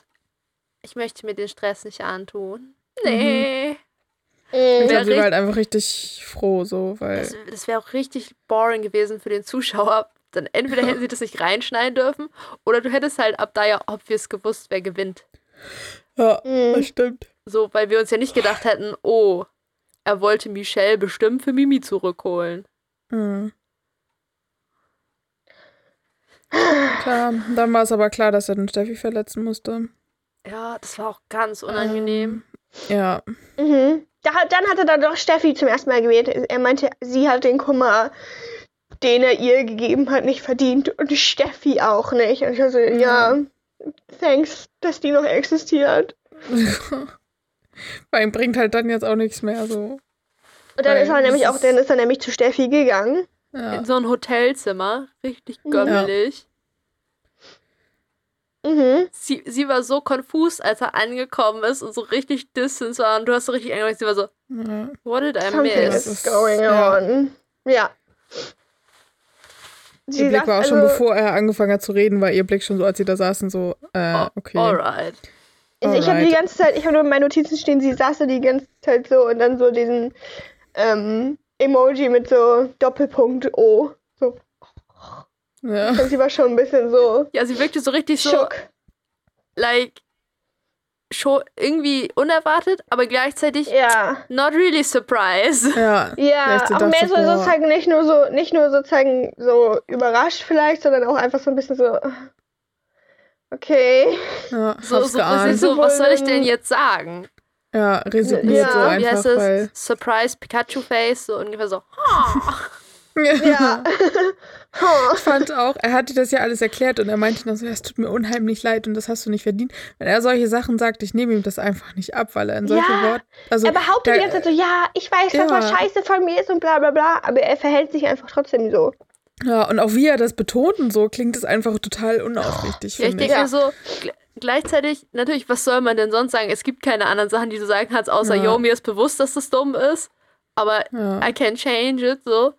Ich möchte mir den Stress nicht antun. Nee. Mhm. Ich glaube, sie war halt einfach richtig froh, so, weil. Das, das wäre auch richtig boring gewesen für den Zuschauer. Dann entweder hätten sie das nicht reinschneiden dürfen oder du hättest halt ab da ja obvious gewusst, wer gewinnt. Ja, Mhm. das stimmt. So, weil wir uns ja nicht gedacht hätten, oh, er wollte Michelle bestimmt für Mimi zurückholen. Mhm. Klar, dann war es aber klar, dass er den Steffi verletzen musste. Ja, das war auch ganz unangenehm. Ja, Mhm. Da, dann hat er dann doch Steffi zum ersten Mal gewählt. Er meinte, sie hat den Kummer, den er ihr gegeben hat, nicht verdient und Steffi auch nicht. Und ich war so, ja, thanks, dass die noch existiert. Weil ihm bringt halt dann jetzt auch nichts mehr so. Und dann Weil ist er nämlich auch, dann ist er nämlich zu Steffi gegangen. Ja. In so ein Hotelzimmer, richtig gömmelig. Mhm. Sie, sie war so konfus, als er angekommen ist und so richtig distance war. Und du hast so richtig angemerkt, sie war so, ja. what did I Something miss? is going Ja. on. Ja. Ihr Blick war auch schon, also- bevor er angefangen hat zu reden, war ihr Blick schon so, als sie da saßen, so, äh, okay. Alright. Also ich habe die Alright. ganze Zeit, ich habe nur in meinen Notizen stehen, sie saß da die ganze Zeit so und dann so diesen ähm, Emoji mit so Doppelpunkt O. So. Ja. Und sie war schon ein bisschen so Ja, sie wirkte so richtig so, schock. like, schon irgendwie unerwartet, aber gleichzeitig Ja. not really surprised. Ja. Ja, so aber mehr so sozusagen nicht nur so, nicht nur sozusagen so überrascht vielleicht, sondern auch einfach so ein bisschen so. Okay. Ja, So, so, geahnt. so, was soll ich denn jetzt sagen? Ja, resümiert Ja, so Wie einfach, heißt das? weil. Surprise Pikachu Face, so ungefähr so. Ja. Ich fand auch, er hatte das ja alles erklärt und er meinte dann so, ja, es tut mir unheimlich leid und das hast du nicht verdient. Wenn er solche Sachen sagt, ich nehme ihm das einfach nicht ab, weil er in solche Ja, Worte. Also, er behauptet da- die ganze Zeit so, ja, ich weiß, dass was Ja. scheiße von mir ist und bla bla bla, aber er verhält sich einfach trotzdem so. Ja, und auch wie er das betont und so, klingt es einfach total unaufrichtig, Ja, ich denke mir so, gl- gleichzeitig, natürlich, was soll man denn sonst sagen? Es gibt keine anderen Sachen, die du sagen kannst, außer, Ja. yo, mir ist bewusst, dass das dumm ist, aber Ja. I can change it, so.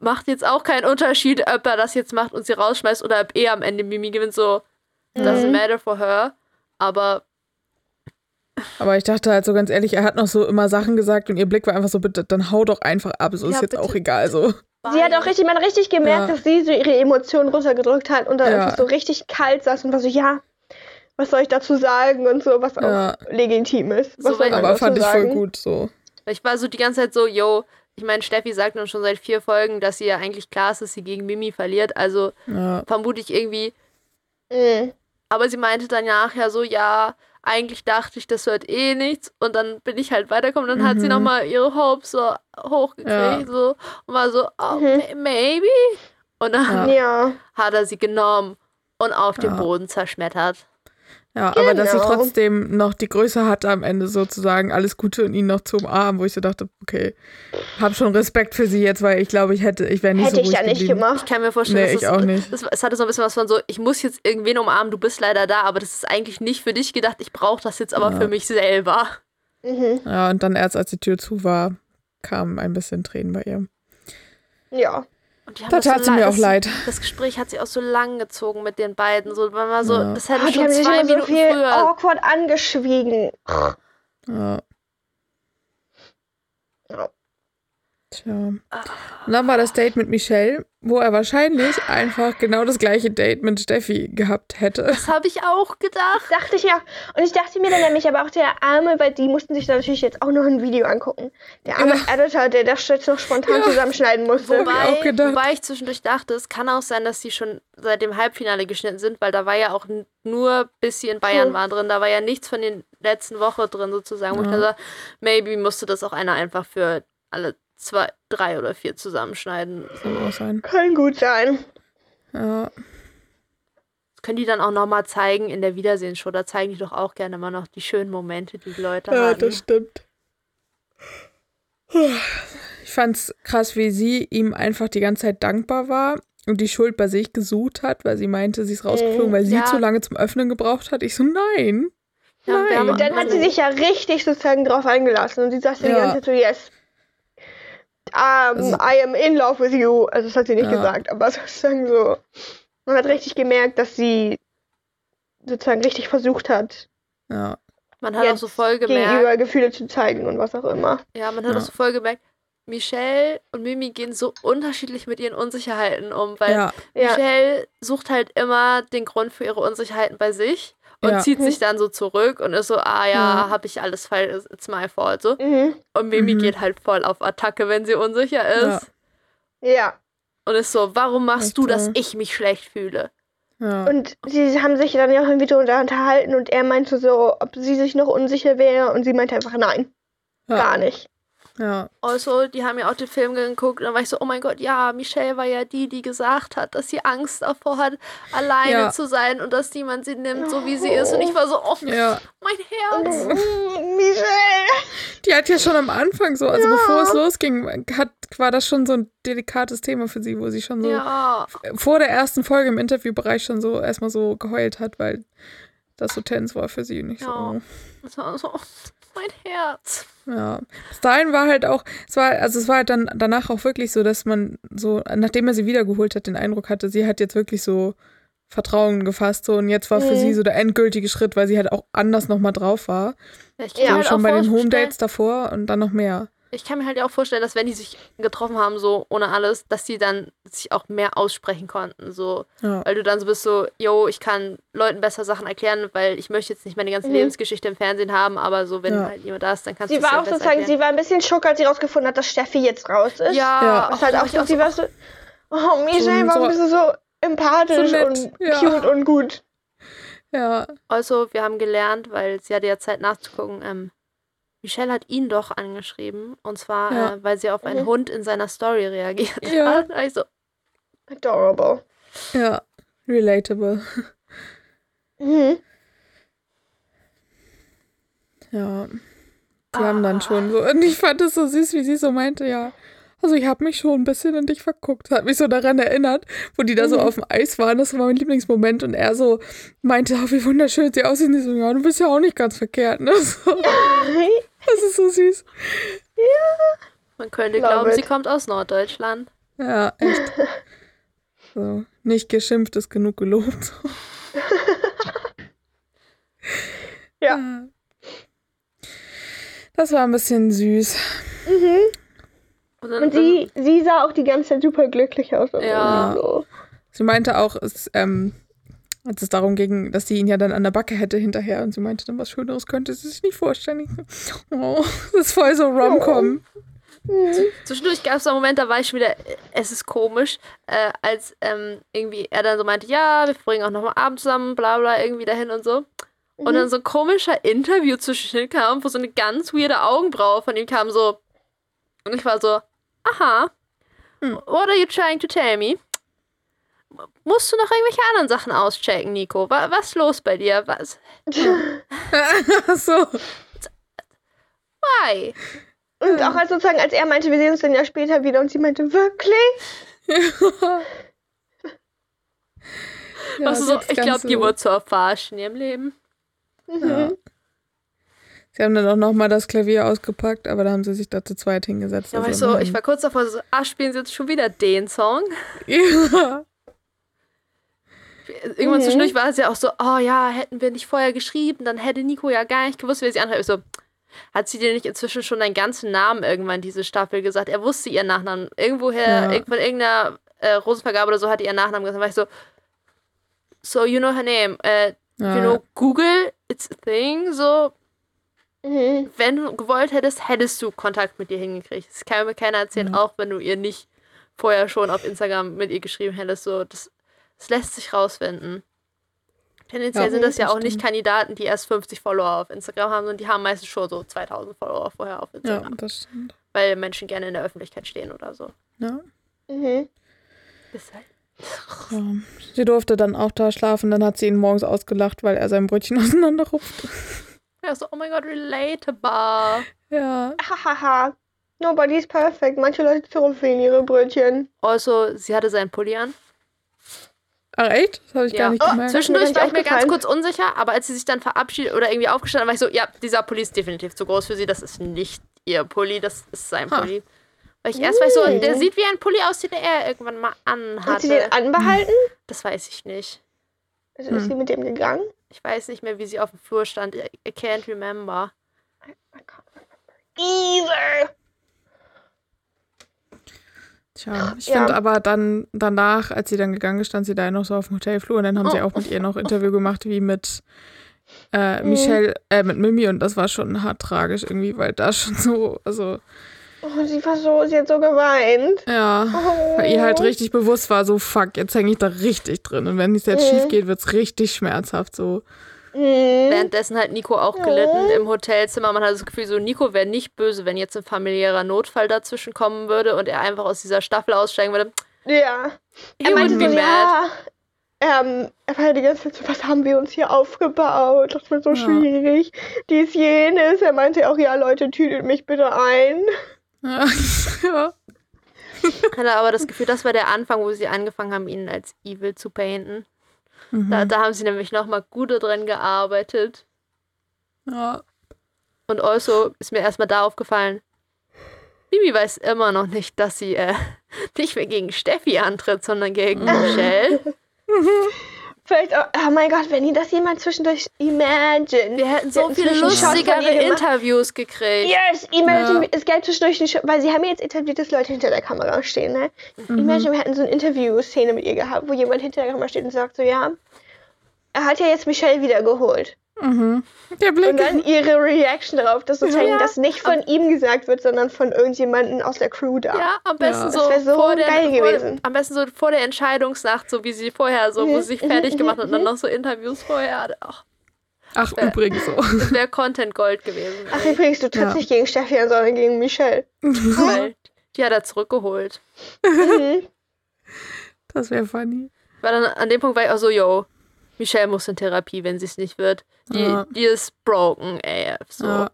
Macht jetzt auch keinen Unterschied, ob er das jetzt macht und sie rausschmeißt oder ob er am Ende Mimi gewinnt, so. Doesn't Mhm. matter for her. Aber Aber ich dachte halt so ganz ehrlich, er hat noch so immer Sachen gesagt und ihr Blick war einfach so, bitte, dann hau doch einfach ab, so Ja, ist jetzt bitte. auch egal, so. Sie hat auch richtig, man hat richtig gemerkt, Ja. dass sie so ihre Emotionen runtergedrückt hat und dann Ja. einfach so richtig kalt saß und war so, ja, was soll ich dazu sagen und so, was Ja. auch legitim ist. Was So, soll Aber fand ich voll sagen? gut, so. ich war so die ganze Zeit so, yo, ich meine, Steffi sagt nun schon seit vier Folgen, dass sie ja eigentlich klar ist, dass sie gegen Mimi verliert, also Ja. vermute ich irgendwie, Mhm. Aber sie meinte dann nachher so, ja, eigentlich dachte ich, das wird eh nichts. Und dann bin ich halt weitergekommen. Dann hat sie Mhm. nochmal ihre Hopes so hochgekriegt Ja. so, und war so, oh, Mhm. ma- maybe. Und dann Ja. Hat er sie genommen und auf den Ja. Boden zerschmettert. Ja, aber dass sie Genau. trotzdem noch die Größe hatte am Ende sozusagen, alles Gute und ihn noch zu umarmen, wo ich so dachte, okay, hab schon Respekt für sie jetzt, weil ich glaube, ich hätte, ich wäre nicht Hätte so ich ruhig ja nicht geblieben. Ich gemacht. kann mir vorstellen, Nee, dass ich es, auch nicht. Das, es hatte so ein bisschen was von so, ich muss jetzt irgendwen umarmen, du bist leider da, aber das ist eigentlich nicht für dich gedacht, ich brauche das jetzt aber Ja. für mich selber. Mhm. Ja, und dann erst als die Tür zu war, kamen ein bisschen Tränen bei ihr. Ja. Und die haben Da das so tat sie mir auch das, leid. Das Gespräch hat sich auch so lang gezogen mit den beiden. So, wenn man so, Ja. das hätte Oh, die schon zwei immer so Minuten viel früher. awkward angeschwiegen. Ja. Ja. Tja. Und dann war das Date mit Michelle, wo er wahrscheinlich einfach genau das gleiche Date mit Steffi gehabt hätte. Das habe ich auch gedacht. Dachte ich ja. Und ich dachte mir dann nämlich aber auch der Arme, weil die mussten sich natürlich jetzt auch noch ein Video angucken. Der arme Ja. Editor, der das jetzt noch spontan Ja. zusammenschneiden musste. hab ich auch Wobei, wobei ich zwischendurch dachte, es kann auch sein, dass die schon seit dem Halbfinale geschnitten sind, weil da war ja auch nur bis sie in Bayern Hm. waren drin. Da war ja nichts von den letzten Woche drin sozusagen. Ich Ja. dann sag, maybe musste das auch einer einfach für alle zwei, drei oder vier zusammenschneiden. So. Kann auch sein. Kann gut sein. Ja. Das können die dann auch nochmal zeigen in der Wiedersehensshow. Da zeigen die doch auch gerne mal noch die schönen Momente, die die Leute ja, hatten. das stimmt. Ich fand's krass, wie sie ihm einfach die ganze Zeit dankbar war und die Schuld bei sich gesucht hat, weil sie meinte, sie ist rausgeflogen, weil sie Ja. zu lange zum Öffnen gebraucht hat. Ich so, nein. Ja, Nein. haben Und dann hat sie sich ja richtig sozusagen drauf eingelassen. Und sie sagte die Ja. ganze Zeit so, yes. Um, Also- I am in love with you. Also das hat sie nicht Ja. gesagt, aber sozusagen so. Man hat richtig gemerkt, dass sie sozusagen richtig versucht hat, Man Ja. hat auch so voll gemerkt. gegenüber Gefühle zu zeigen und was auch immer. Ja, man hat Ja. auch so voll gemerkt, Michelle und Mimi gehen so unterschiedlich mit ihren Unsicherheiten um, weil Ja. Ja. Michelle sucht halt immer den Grund für ihre Unsicherheiten bei sich und Ja. zieht sich dann so zurück und ist so, ah ja, Ja. habe ich alles falsch, it's my fault so. Mhm. Und Mimi Mhm. geht halt voll auf Attacke, wenn sie unsicher Ja. ist Ja. und ist so, warum machst Echt du, dass ich mich schlecht fühle? Ja. Und sie haben sich dann ja auch im Video unterhalten und er meinte so, ob sie sich noch unsicher wäre und sie meinte einfach nein, Ja. gar nicht. Ja. Also, die haben ja auch den Film geguckt und dann war ich so, oh mein Gott, ja, Michelle war ja die, die gesagt hat, dass sie Angst davor hat, alleine Ja. zu sein und dass niemand sie nimmt, so wie sie ist. Und ich war so, oh, Ja. mein Herz. Michelle! Die hat ja schon am Anfang so, also bevor es losging, hat, war das schon so ein delikates Thema für sie, wo sie schon so Ja, vor der ersten Folge im Interviewbereich schon so erstmal so geheult hat, weil das so tens war für sie nicht Ja. so. das war so, oh, mein Herz. Ja. Bis dahin war halt auch, es war, also es war halt dann danach auch wirklich so, dass man so, nachdem er sie wiedergeholt hat, den Eindruck hatte, sie hat jetzt wirklich so Vertrauen gefasst so und jetzt war für Mhm. sie so der endgültige Schritt, weil sie halt auch anders nochmal drauf war. Ja, ich Ja, halt schon auch bei den Home Dates davor und dann noch mehr. Ich kann mir halt auch vorstellen, dass wenn die sich getroffen haben, so ohne alles, dass die dann sich auch mehr aussprechen konnten. So, Ja. weil du dann so bist so, yo, ich kann Leuten besser Sachen erklären, weil ich möchte jetzt nicht meine ganze Mhm. Lebensgeschichte im Fernsehen haben, aber so, wenn Ja. halt jemand da ist, dann kannst Sie du es war ja auch besser sozusagen, erklären. sie war ein bisschen schock, als sie rausgefunden hat, dass Steffi jetzt raus ist. Ja, Ja. Was halt auch so, sie war so, oh, Michelle, So- warum bist du so empathisch So nett, und ja. cute und gut? Ja. Also, wir haben gelernt, weil sie hatte ja Zeit nachzugucken, ähm, Michelle hat ihn doch angeschrieben. Und zwar, Ja. äh, weil sie auf einen Mhm. Hund in seiner Story reagiert Ja. hat. Also, Adorable. Ja. Relatable. Mhm. Ja. Die haben dann schon so, und ich fand es so süß, wie sie so meinte, ja. Also ich habe mich schon ein bisschen in dich verguckt. Hat mich so daran erinnert, wo die da so Mhm. auf dem Eis waren. Das war mein Lieblingsmoment. Und er so meinte, oh, wie wunderschön sie aussehen. Die so, ja, du bist ja auch nicht ganz verkehrt, ne? So, das ist so süß. man könnte Love glauben, it. sie kommt aus Norddeutschland. Ja, echt. So, nicht geschimpft ist genug gelobt. Ja. Das war ein bisschen süß. Mhm. Und, dann, Und sie, sie sah auch die ganze Zeit super glücklich aus. und Ja. So. Sie meinte auch, es, ähm, als es darum ging, dass sie ihn ja dann an der Backe hätte hinterher und sie meinte dann, was Schöneres könnte sie sich nicht vorstellen. Oh, das ist voll so Rom-Com. Mhm. Zwischendurch gab es einen Moment, da war ich schon wieder, es ist komisch, äh, als ähm, irgendwie er dann so meinte, ja, wir verbringen auch nochmal Abend zusammen, bla bla, irgendwie dahin und so. Und Mhm. dann so ein komischer Interview-Zuschnitt kam, wo so eine ganz weirde Augenbraue von ihm kam, so. Und ich war so, aha, Hm. what are you trying to tell me? Musst du noch irgendwelche anderen Sachen auschecken, Nico? Wa was ist los bei dir? Was? so. Why? Und auch als sozusagen, als er meinte, wir sehen uns dann ja später wieder und sie meinte, wirklich? Ja, also so, das ich glaube, die wurde zur verarschen in ihrem Leben. Mhm. Ja. Sie haben dann auch nochmal das Klavier ausgepackt, aber da haben sie sich da zu zweit hingesetzt. Ja, also weißt du, ich war kurz davor, so, ah, spielen sie jetzt schon wieder den Song? ja. Irgendwann Mhm. zwischendurch war es ja auch so, oh ja, hätten wir nicht vorher geschrieben, dann hätte Nico ja gar nicht gewusst, wer sie anhört. Ich so, hat sie dir nicht inzwischen schon deinen ganzen Namen irgendwann diese Staffel gesagt? Er wusste ihren Nachnamen. Irgendwoher, Ja. von irgendeiner äh, Rosenvergabe oder so hat er ihren Nachnamen gesagt. Da war ich so, so, you know her name. Äh, Ja. You know, Google, it's a thing. So, Mhm. wenn du gewollt hättest, hättest du Kontakt mit ihr hingekriegt. Das kann mir keiner erzählen, Ja. auch wenn du ihr nicht vorher schon auf Instagram mit ihr geschrieben hättest. So, das, das lässt sich rausfinden. Tendenziell Ja, sind das ja auch nicht stimmt. Kandidaten, die erst 50 Follower auf Instagram haben, sondern die haben meistens schon so 2000 Follower vorher auf ja, Instagram. das stimmt. Weil Menschen gerne in der Öffentlichkeit stehen oder so. Ja. Mhm. Halt. ja. Sie durfte dann auch da schlafen, dann hat sie ihn morgens ausgelacht, weil er sein Brötchen auseinanderrupft. Ja, so, oh mein Gott, relatable. Ja. Hahaha. Nobody's perfect. Manche Leute zerrüffeln ihre Brötchen. Also, sie hatte seinen Pulli an. Ach echt? Das habe ich Ja. gar nicht Oh, gemerkt. Zwischendurch war ich mir ganz kurz unsicher, aber als sie sich dann verabschiedet oder irgendwie aufgestanden war ich so, ja, dieser Pulli ist definitiv zu groß für sie. Das ist nicht ihr Pulli, das ist sein Ha. Pulli. Weil ich erst war ich so, der sieht wie ein Pulli aus, den er irgendwann mal Hat sie den anhatte. anbehalten? Das weiß ich nicht. Also ist Hm. sie mit dem gegangen? Ich weiß nicht mehr, wie sie auf dem Flur stand. I I can't remember. Either. Tja, ich Ja. finde aber dann danach, als sie dann gegangen ist, stand sie da noch so auf dem Hotelflur und dann haben sie Oh. auch mit ihr noch Interview gemacht, wie mit äh, Mhm. Michelle, äh, mit Mimi und das war schon hart tragisch irgendwie, weil da schon so, also, Oh, sie war so, sie hat so geweint. ja, Oh. weil ihr halt richtig bewusst war, so fuck, jetzt hänge ich da richtig drin und wenn es jetzt Mhm. schief geht, wird es richtig schmerzhaft, so. Mhm. Währenddessen hat Nico auch gelitten im Hotelzimmer. Man hat das Gefühl, so Nico wäre nicht böse, wenn jetzt ein familiärer Notfall dazwischen kommen würde und er einfach aus dieser Staffel aussteigen würde. Ja. He Er meinte so, mad. ja. Ähm, er war ja die ganze Zeit so, was haben wir uns hier aufgebaut? Das wird so Ja. schwierig. Dies, jenes. Er meinte auch, ja, Leute, tütet mich bitte ein. Ja, ja. hatte aber das Gefühl, das war der Anfang, wo sie angefangen haben, ihn als evil zu painten. Mhm. Da, da haben sie nämlich nochmal gut dran gearbeitet. ja. Und also ist mir erstmal da aufgefallen, Bibi weiß immer noch nicht, dass sie äh, nicht mehr gegen Steffi antritt, sondern gegen Michelle. Vielleicht auch, oh mein Gott, wenn ihr das jemand zwischendurch imagine. Wir hätten so viele lustigere. Interviews gekriegt. Yes, imagine, Ja. es gäbe zwischendurch eine Show, weil sie haben jetzt etabliert, dass Leute hinter der Kamera stehen, ne? Imagine, wir hätten so eine Interview-Szene mit ihr gehabt, wo jemand hinter der Kamera steht und sagt so, ja, er hat ja jetzt Michelle wiedergeholt. Mhm. Der Blick. Und dann ihre Reaction darauf, dass sozusagen Ja. das nicht von ihm gesagt wird, sondern von irgendjemandem aus der Crew da. Ja, am besten Ja. so, Das wär so vor der, geil vor, gewesen. Am besten so vor der Entscheidungsnacht, so wie sie vorher, so wo sie sich fertig gemacht hat und dann noch so Interviews vorher hatte. Ach, Ach, Äh. übrigens so. das wäre Content Gold gewesen. Ach, übrigens, du trittst Ja. nicht gegen Steffi an, sondern gegen Michelle. Weil die hat er zurückgeholt. Mhm. Das wäre funny. Weil dann an dem Punkt war ich auch so, yo, Michelle muss in Therapie, wenn sie es nicht wird. Die, Ja. die ist broken, ey. So, Ja.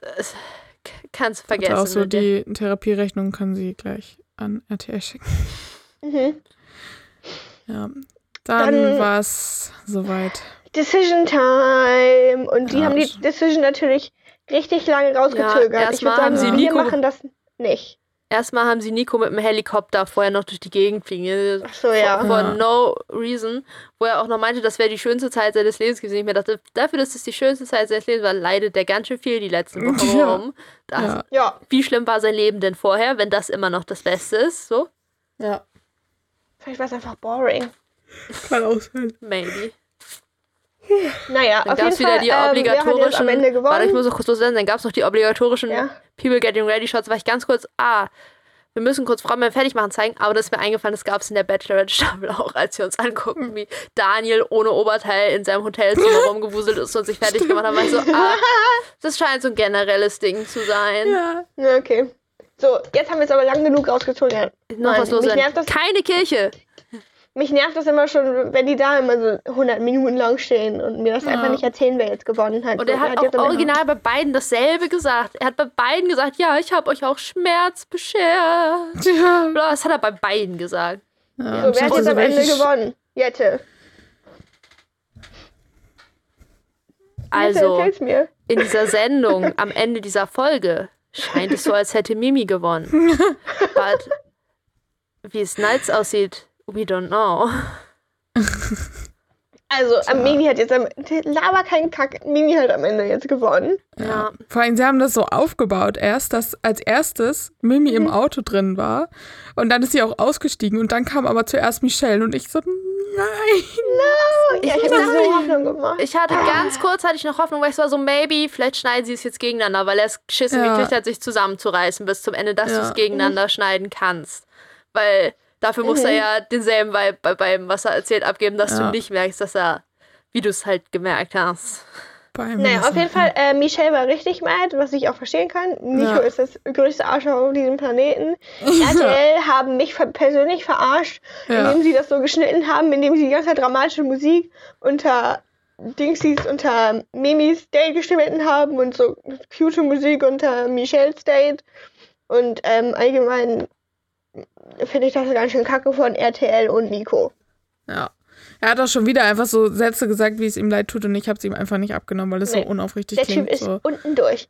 das kannst du vergessen. auch so der- die Therapierechnung kann sie gleich an RTL schicken. Mhm. Ja. Dann, Dann- war es soweit. Decision Time. Und die Ja, haben die Decision natürlich richtig lange rausgezögert. Ja, ich erstmal würde sagen, haben sie wir Nico- machen das nicht. Erstmal haben sie Nico mit dem Helikopter vorher noch durch die Gegend fliegen. Ach so, ja. For, for Ja. no reason. Wo er auch noch meinte, das wäre die schönste Zeit seines Lebens gewesen. Ich mir dachte, dafür, dass es die schönste Zeit seines Lebens war, leidet der ganz schön viel die letzten Wochen Ja. rum. Das, Ja. Wie schlimm war sein Leben denn vorher, wenn das immer noch das Beste ist? So, Ja. vielleicht war es einfach boring. Kann auch sein. maybe. Naja, Dann gab es wieder Fall, die ähm, wer obligatorischen. am Ende gewonnen. Warte, ich muss noch kurz loswerden. Dann gab es noch die obligatorischen Ja. People Getting Ready Shots. War ich ganz kurz, ah, wir müssen kurz Frauen beim Fertigmachen zeigen, aber das ist mir eingefallen, das gab es in der Bachelorette-Staffel auch, als wir uns angucken, wie Daniel ohne Oberteil in seinem Hotelzimmer rumgewuselt ist und sich fertig gemacht hat. War ich so, ah, das scheint so ein generelles Ding zu sein. Ja. Ja, okay. So, jetzt haben wir es aber lang genug rausgezogen. Ja. Noch Nein, was das- Keine Kirche. Mich nervt das immer schon, wenn die da immer so 100 Minuten lang stehen und mir das einfach nicht erzählen, wer jetzt gewonnen hat. Und So, er hat jetzt auch Ende- original bei beiden dasselbe gesagt. Er hat bei beiden gesagt, ja, ich habe euch auch Schmerz beschert. Ja. Das hat er bei beiden gesagt. ja. So, wer hat jetzt am Ende welche- gewonnen? Jette. Also, in dieser Sendung, am Ende dieser Folge, scheint es so, als hätte Mimi gewonnen. But wie es Nights aussieht, we don't know. Also, am Mimi hat jetzt am. Laber keinen Kack. Mimi hat am Ende jetzt gewonnen. Ja. Vor allem, sie haben das so aufgebaut erst, dass als erstes Mimi Mhm. im Auto drin war und dann ist sie auch ausgestiegen und dann kam aber zuerst Michelle und ich so, nein. Ja, ich habe so Hoffnung gemacht. Ich hatte ganz kurz hatte ich noch Hoffnung, weil ich war so, maybe, vielleicht schneiden sie es jetzt gegeneinander, weil er es geschissen Ja. gekriegt hat, sich zusammenzureißen bis zum Ende, dass Ja. du es gegeneinander schneiden kannst. Weil dafür muss er ja denselben Vibe bei beim, was er erzählt, abgeben, dass Ja. du nicht merkst, dass er, wie du es halt gemerkt hast. Naja, auf jeden Fall, äh, Michelle war richtig mad, was ich auch verstehen kann. Nico Ja. ist das größte Arschloch auf diesem Planeten. RTL haben mich ver persönlich verarscht, Ja. indem sie das so geschnitten haben, indem sie die ganze Zeit dramatische Musik unter Dingsies, unter Mimis Date geschnitten haben und so cute Musik unter Michelles Date. Und ähm, allgemein finde ich das ganz schön kacke von RTL und Nico. Ja. Er hat auch schon wieder einfach so Sätze gesagt, wie es ihm leid tut und ich habe es ihm einfach nicht abgenommen, weil es Nee. so unaufrichtig Der klingt. Typ ist so. unten durch.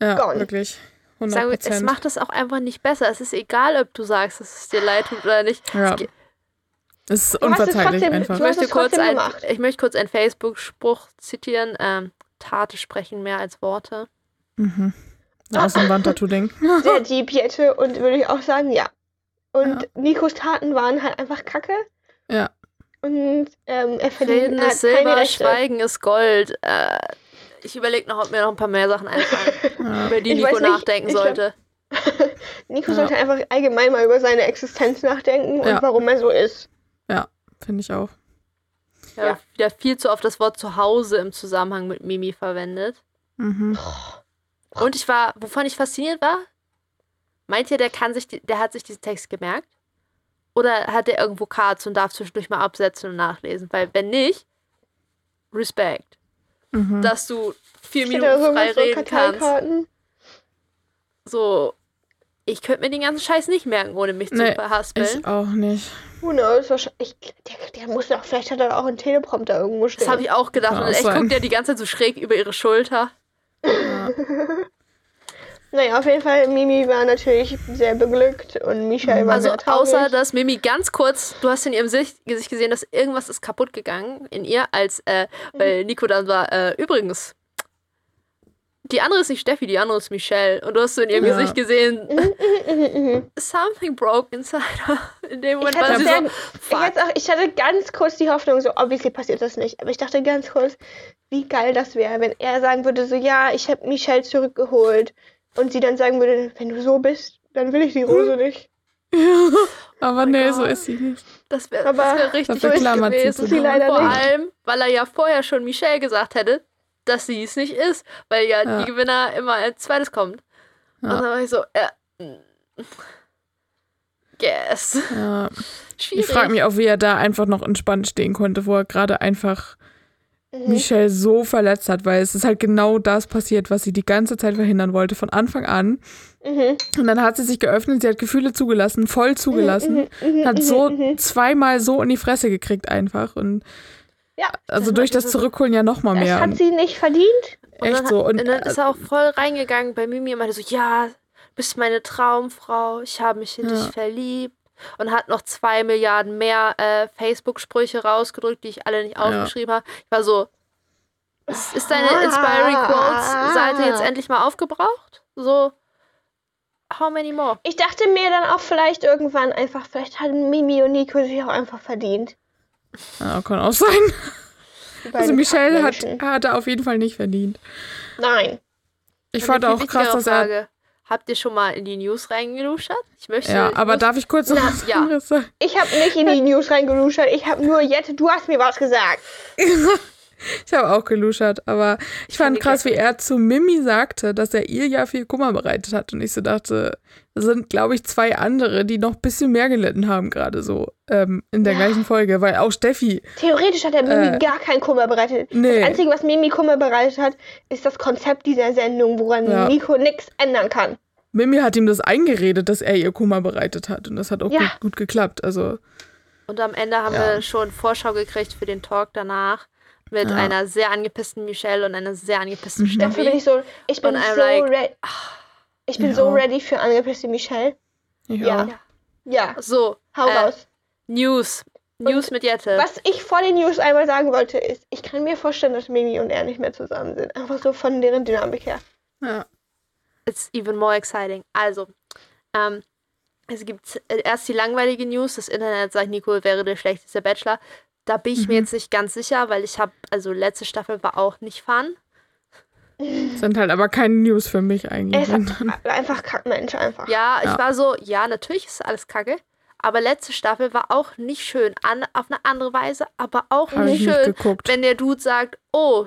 Ja, gone. wirklich. Sagen 100 wir, es macht es auch einfach nicht besser. Es ist egal, ob du sagst, dass es dir leid tut oder nicht. Ja. Es ist unverzeihlich trotzdem- einfach. Ich möchte, kurz ein, ich möchte kurz einen Facebook-Spruch zitieren. Ähm, Tate sprechen mehr als Worte. Mhm. Aus dem Wandtattoo-Ding. sehr deep Jette und würde ich auch sagen, ja. Und Ja. Nikos Taten waren halt einfach kacke. Ja. Und ähm, er verdient Reden ist Silber. Schweigen ist Gold. Äh, ich überlege noch, ob mir noch ein paar mehr Sachen einfallen, Ja. über die Ich Nico nicht, nachdenken ich glaub- sollte. Nico Ja. sollte einfach allgemein mal über seine Existenz nachdenken und Ja. warum er so ist. Finde ich auch. Ja, Ja. wieder viel zu oft das Wort Zuhause im Zusammenhang mit Mimi verwendet. Mhm. Und ich war, wovon ich fasziniert war, meint ihr, der kann sich, die- der hat sich diesen Text gemerkt? Oder hat er irgendwo Cards und darf zwischendurch mal absetzen und nachlesen? Weil wenn nicht, Respekt. Mhm. Dass du vier Steht Minuten so frei reden kannst. So, ich könnte mir den ganzen Scheiß nicht merken, ohne mich Nee, zu verhaspeln. Ich auch nicht. Who knows? Wahrscheinlich- der, der muss doch, vielleicht hat er auch einen Teleprompter irgendwo stehen. Das habe ich auch gedacht. Kann Und auch ich guckt ja die ganze Zeit so schräg über ihre Schulter. Ja. Naja, auf jeden Fall, Mimi war natürlich sehr beglückt und Michelle war Also sehr traurig. außer, dass Mimi ganz kurz, du hast in ihrem Sicht, Gesicht gesehen, dass irgendwas ist kaputt gegangen in ihr, als, äh, weil Nico dann war, äh, übrigens, die andere ist nicht Steffi, die andere ist Michelle. Und du hast so in ihrem Ja. Gesicht gesehen, Mhm, something broke inside her. In dem Moment Ich war hatte, sie sehr, so, ich, hatte auch, ich hatte ganz kurz die Hoffnung, so obviously passiert das nicht, aber ich dachte ganz kurz, wie geil das wäre, wenn er sagen würde, so ja, ich habe Michelle zurückgeholt und sie dann sagen würde, wenn du so bist, dann will ich die Rose nicht. Aber mein nee, Gott. so ist sie nicht. Das wäre wär richtig dafür klammert sie gewesen. zu Sie leider Vor nicht. allem, weil er ja vorher schon Michelle gesagt hätte, dass sie es nicht ist, weil ja, Ja. die Gewinner immer als zweites kommt. Und Ja. dann war ich so, äh, yes. Ja. Schwierig. Ich frage mich auch, wie er da einfach noch entspannt stehen konnte, wo er gerade einfach Mhm. Michelle so verletzt hat, weil es ist halt genau das passiert, was sie die ganze Zeit verhindern wollte, von Anfang an. Mhm. Und dann hat sie sich geöffnet, sie hat Gefühle zugelassen, voll zugelassen, Mhm, hat mhm, so mhm. zweimal so in die Fresse gekriegt einfach. Und Ja, also durch das Zurückholen ja noch mal das mehr. hat sie nicht verdient. Und Echt dann, so. Und, Und, dann ist er auch voll reingegangen bei Mimi und meinte so, ja, bist meine Traumfrau, ich habe mich in Ja. dich verliebt. Und hat noch zwei Milliarden mehr äh, Facebook-Sprüche rausgedrückt, die ich alle nicht aufgeschrieben habe. Ich war so, ist, ist deine Inspiring Quotes-Seite jetzt endlich mal aufgebraucht? So, how many more? Ich dachte mir dann auch vielleicht irgendwann einfach, vielleicht hatten Mimi und Nico sich auch einfach verdient. ja, kann auch sein. Also Michelle hat, hat er auf jeden Fall nicht verdient. Nein. Ich fand auch krass, dass er. Habt ihr schon mal in die News reingeluschert? Ich möchte. Ja, ich aber muss, darf ich kurz noch was ja. sagen? Ich habe nicht in die News reingeluschert. Ich habe nur, Jette, du hast mir was gesagt. Ich habe auch geluschert, aber ich fand krass, wie er zu Mimi sagte, dass er ihr ja viel Kummer bereitet hat. Und ich so dachte, das sind, glaube ich, zwei andere, die noch ein bisschen mehr gelitten haben, gerade so ähm, in der Ja. gleichen Folge, weil auch Steffi, Theoretisch hat er Mimi Äh, gar keinen Kummer bereitet. nee. Das Einzige, was Mimi Kummer bereitet hat, ist das Konzept dieser Sendung, woran Ja. Nico nichts ändern kann. Mimi hat ihm das eingeredet, dass er ihr Kummer bereitet hat. Und das hat auch Ja. gut, gut geklappt. Also, Und am Ende haben Ja. wir schon Vorschau gekriegt für den Talk danach. Mit Ja. einer sehr angepissten Michelle und einer sehr angepissten Mhm. Dafür bin Steffi. ich so, ich bin Und so like, ready. Ich bin Ja. so ready für angepisste Michelle. ich Ja. Ja, So, hau Äh, raus. News. News mit Jette. Was ich vor den News einmal sagen wollte, ist, ich kann mir vorstellen, dass Mimi und er nicht mehr zusammen sind. Einfach so von deren Dynamik her. Ja. It's even more exciting. Also, ähm, es gibt äh, erst die langweilige News. Das Internet sagt, Nico wäre der schlechteste Bachelor. Da bin ich mir Mhm. jetzt nicht ganz sicher, weil ich habe, also letzte Staffel war auch nicht fun. Sind halt aber keine News für mich eigentlich. ist einfach Kackmensch, einfach. Ja, ich Ja. war so, ja, natürlich ist alles kacke. Aber letzte Staffel war auch nicht schön. An, auf eine andere Weise, aber auch ich nicht nicht schön. geguckt. Wenn der Dude sagt, oh,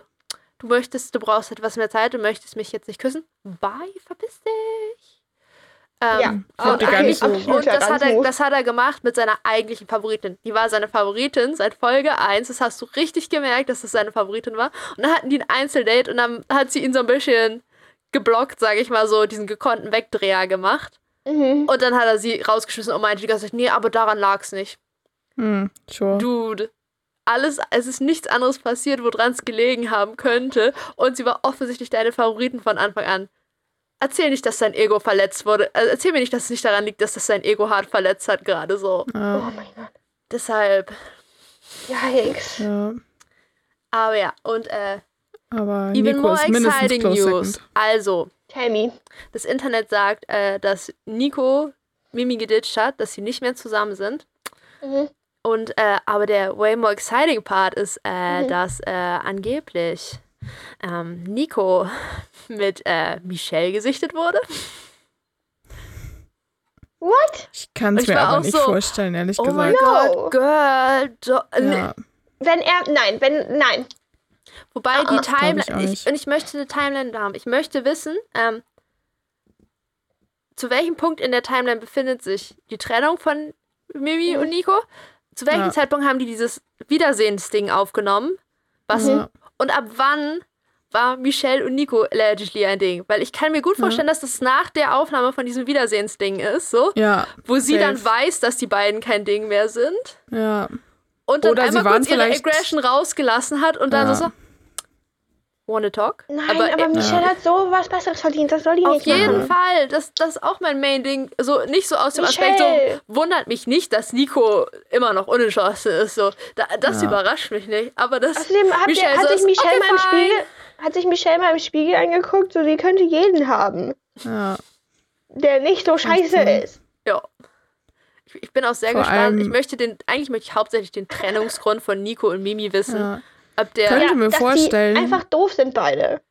du möchtest, du brauchst etwas mehr Zeit, du möchtest mich jetzt nicht küssen. Bye, verpiss dich. Ähm, Ja, die gar nicht so- und das hat, er, das hat er gemacht mit seiner eigentlichen Favoritin. Die war seine Favoritin seit Folge 1. Das hast du richtig gemerkt, dass das seine Favoritin war. Und dann hatten die ein Einzeldate und dann hat sie ihn so ein bisschen geblockt, sage ich mal so, diesen gekonnten Wegdreher gemacht. Mhm. Und dann hat er sie rausgeschmissen und meinte die ganze Zeit, nee, aber daran lag's nicht. Hm, sure. Dude. Alles, es ist nichts anderes passiert, woran es gelegen haben könnte. Und sie war offensichtlich deine Favoriten von Anfang an. Erzähl nicht, dass sein Ego verletzt wurde. Also erzähl mir nicht, dass es nicht daran liegt, dass das sein Ego hart verletzt hat, gerade so. Oh Ja, mein Gott. Deshalb. Yikes. ja. Aber ja, und äh, Aber even Nico more exciting news. second. Also, Tell me. das Internet sagt, äh, dass Nico Mimi geditcht hat, dass sie nicht mehr zusammen sind. Mhm. Und äh, aber der way more exciting Part ist, äh, Mhm. dass äh, angeblich ähm, Nico mit äh, Michelle gesichtet wurde. What? Ich kann es ich mir aber auch nicht so, vorstellen, ehrlich Oh mein gesagt. No. Gott, Girl. Do Ja. Wenn er, nein, wenn, nein. Wobei Ah, die ich Timeline, ich, nicht. und ich möchte eine Timeline haben. Ich möchte wissen, ähm, zu welchem Punkt in der Timeline befindet sich die Trennung von Mimi Mhm. und Nico? Zu welchem Ja. Zeitpunkt haben die dieses Wiedersehensding aufgenommen? Was Ja. Und ab wann war Michelle und Nico allegedly ein Ding? Weil ich kann mir gut Ja. vorstellen, dass das nach der Aufnahme von diesem Wiedersehensding ist, so, Ja, wo sie safe. dann weiß, dass die beiden kein Ding mehr sind ja. und dann Oder sie einmal waren kurz ihre Aggression rausgelassen hat und dann Ja. so, Wanna Talk. Nein, aber, äh, Michelle hat so was Besseres verdient. Das soll die auf nicht jeden machen. Fall, das, das ist auch mein Main-Ding. So nicht so aus dem Aspekt, so Michelle. wundert mich nicht, dass Nico immer noch unentschlossen ist. So, da, das Ja. überrascht mich nicht. Aber das. Außerdem ihr, Michelle hat so sich Michelle okay, mal im. Spiegel, hat sich Michelle mal im Spiegel angeguckt, so die könnte jeden haben, Ja. der nicht so scheiße Stimmt. ist. Ja. Ich, ich bin auch sehr Vor gespannt. ich möchte den, eigentlich möchte ich hauptsächlich den Trennungsgrund von Nico und Mimi wissen. ja. Ob der Könnte mir dass vorstellen- Die einfach doof sind beide.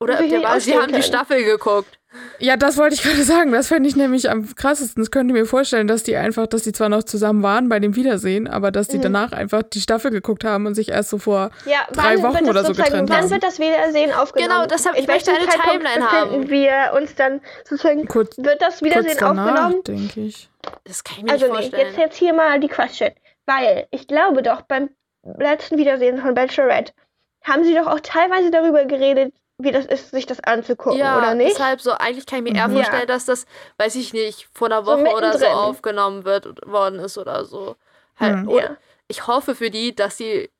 oder ob will ich der war, sie haben die können. Staffel geguckt. Ja, das wollte ich gerade sagen. Das fände ich nämlich am krassesten. Das könnte mir vorstellen, dass die einfach, dass die zwar noch zusammen waren bei dem Wiedersehen, aber dass die Mhm. danach einfach die Staffel geguckt haben und sich erst so vor. Ja, Drei wann Wochen das oder so sozusagen- getrennt Wann haben. wird das Wiedersehen aufgenommen? Genau, deshalb, ich In welchem möchte eine Zeitpunkt Timeline haben. wir uns dann sozusagen, Kurz, wird das kurz Wiedersehen danach, aufgenommen? denke ich. Das kann ich mir Also nicht nee, vorstellen. jetzt, jetzt hier mal die Question. Weil ich glaube doch, beim letzten Wiedersehen von Bachelorette haben sie doch auch teilweise darüber geredet, wie das ist, sich das anzugucken, ja, oder nicht? deshalb so, eigentlich kann ich mir eher Mhm. vorstellen, Ja. dass das, weiß ich nicht, vor einer So Woche oder so aufgenommen wird worden ist oder so. Halt, Mhm. oder, Ja. Ich hoffe für die, dass sie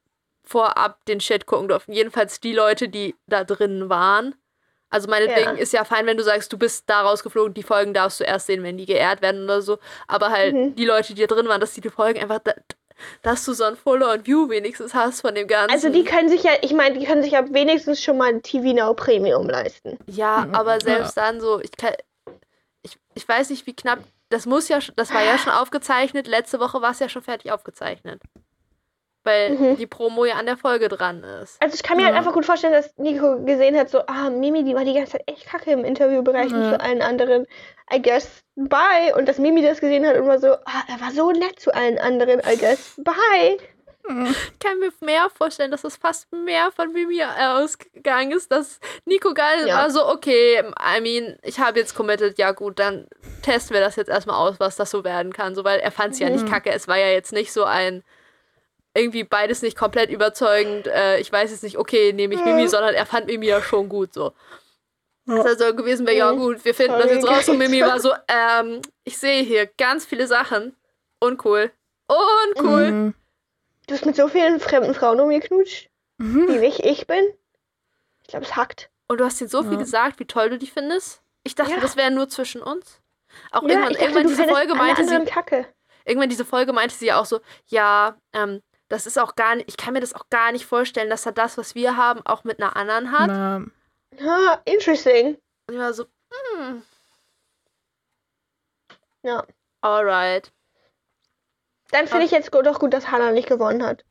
vorab den Shit gucken durften. Jedenfalls die Leute, die da drin waren. Also meinetwegen Ja. ist ja fein, wenn du sagst, du bist da rausgeflogen, die Folgen darfst du erst sehen, wenn die geehrt werden oder so. Aber halt Mhm. die Leute, die da drin waren, dass die die Folgen einfach, da, dass du so ein Full-on-View wenigstens hast von dem Ganzen. Also die können sich ja, ich meine, die können sich ja wenigstens schon mal ein TV Now Premium leisten. Ja, Mhm. aber Ja. selbst dann so, ich, kann, ich, ich weiß nicht, wie knapp. Das muss ja, das war ja schon aufgezeichnet. Letzte Woche war es ja schon fertig aufgezeichnet. Weil Mhm. die Promo ja an der Folge dran ist. Also ich kann mir Ja. halt einfach gut vorstellen, dass Nico gesehen hat, so, ah, Mimi, die war die ganze Zeit echt kacke im Interviewbereich und Ja. zu allen anderen, I guess, bye. Und dass Mimi das gesehen hat und war so, ah, er war so nett zu allen anderen, I guess, bye. Ich kann mir mehr vorstellen, dass es fast mehr von Mimi ausgegangen ist, dass Nico geil Ja. war so, okay, I mean, ich habe jetzt committed, ja gut, dann testen wir das jetzt erstmal aus, was das so werden kann. So, weil er fand es ja nicht Mhm. kacke. Es war ja jetzt nicht so ein irgendwie beides nicht komplett überzeugend, äh, ich weiß jetzt nicht, okay, nehme ich Mimi, sondern er fand Mimi ja schon gut so. Das also gewesen wäre, ja gut, wir finden das jetzt raus und Mimi war so, ähm, ich sehe hier ganz viele Sachen. Uncool. Uncool. Mhm. Du hast mit so vielen fremden Frauen umgeknutscht, Mhm. wie nicht ich bin. Ich glaube, es hackt. Und du hast ihnen so viel Ja. gesagt, wie toll du die findest. Ich dachte, Ja. das wäre nur zwischen uns. Auch Ja, irgendwann, ich dachte, irgendwann du diese Folge meinte sie, kacke. irgendwann diese Folge meinte sie ja auch so, ja, ähm, das ist auch gar nicht, ich kann mir das auch gar nicht vorstellen, dass er das, was wir haben, auch mit einer anderen hat. Na, Ah, interesting. Und ich war so, hm, Ja. alright. Dann finde Ah. ich jetzt doch gut, dass Hannah nicht gewonnen hat.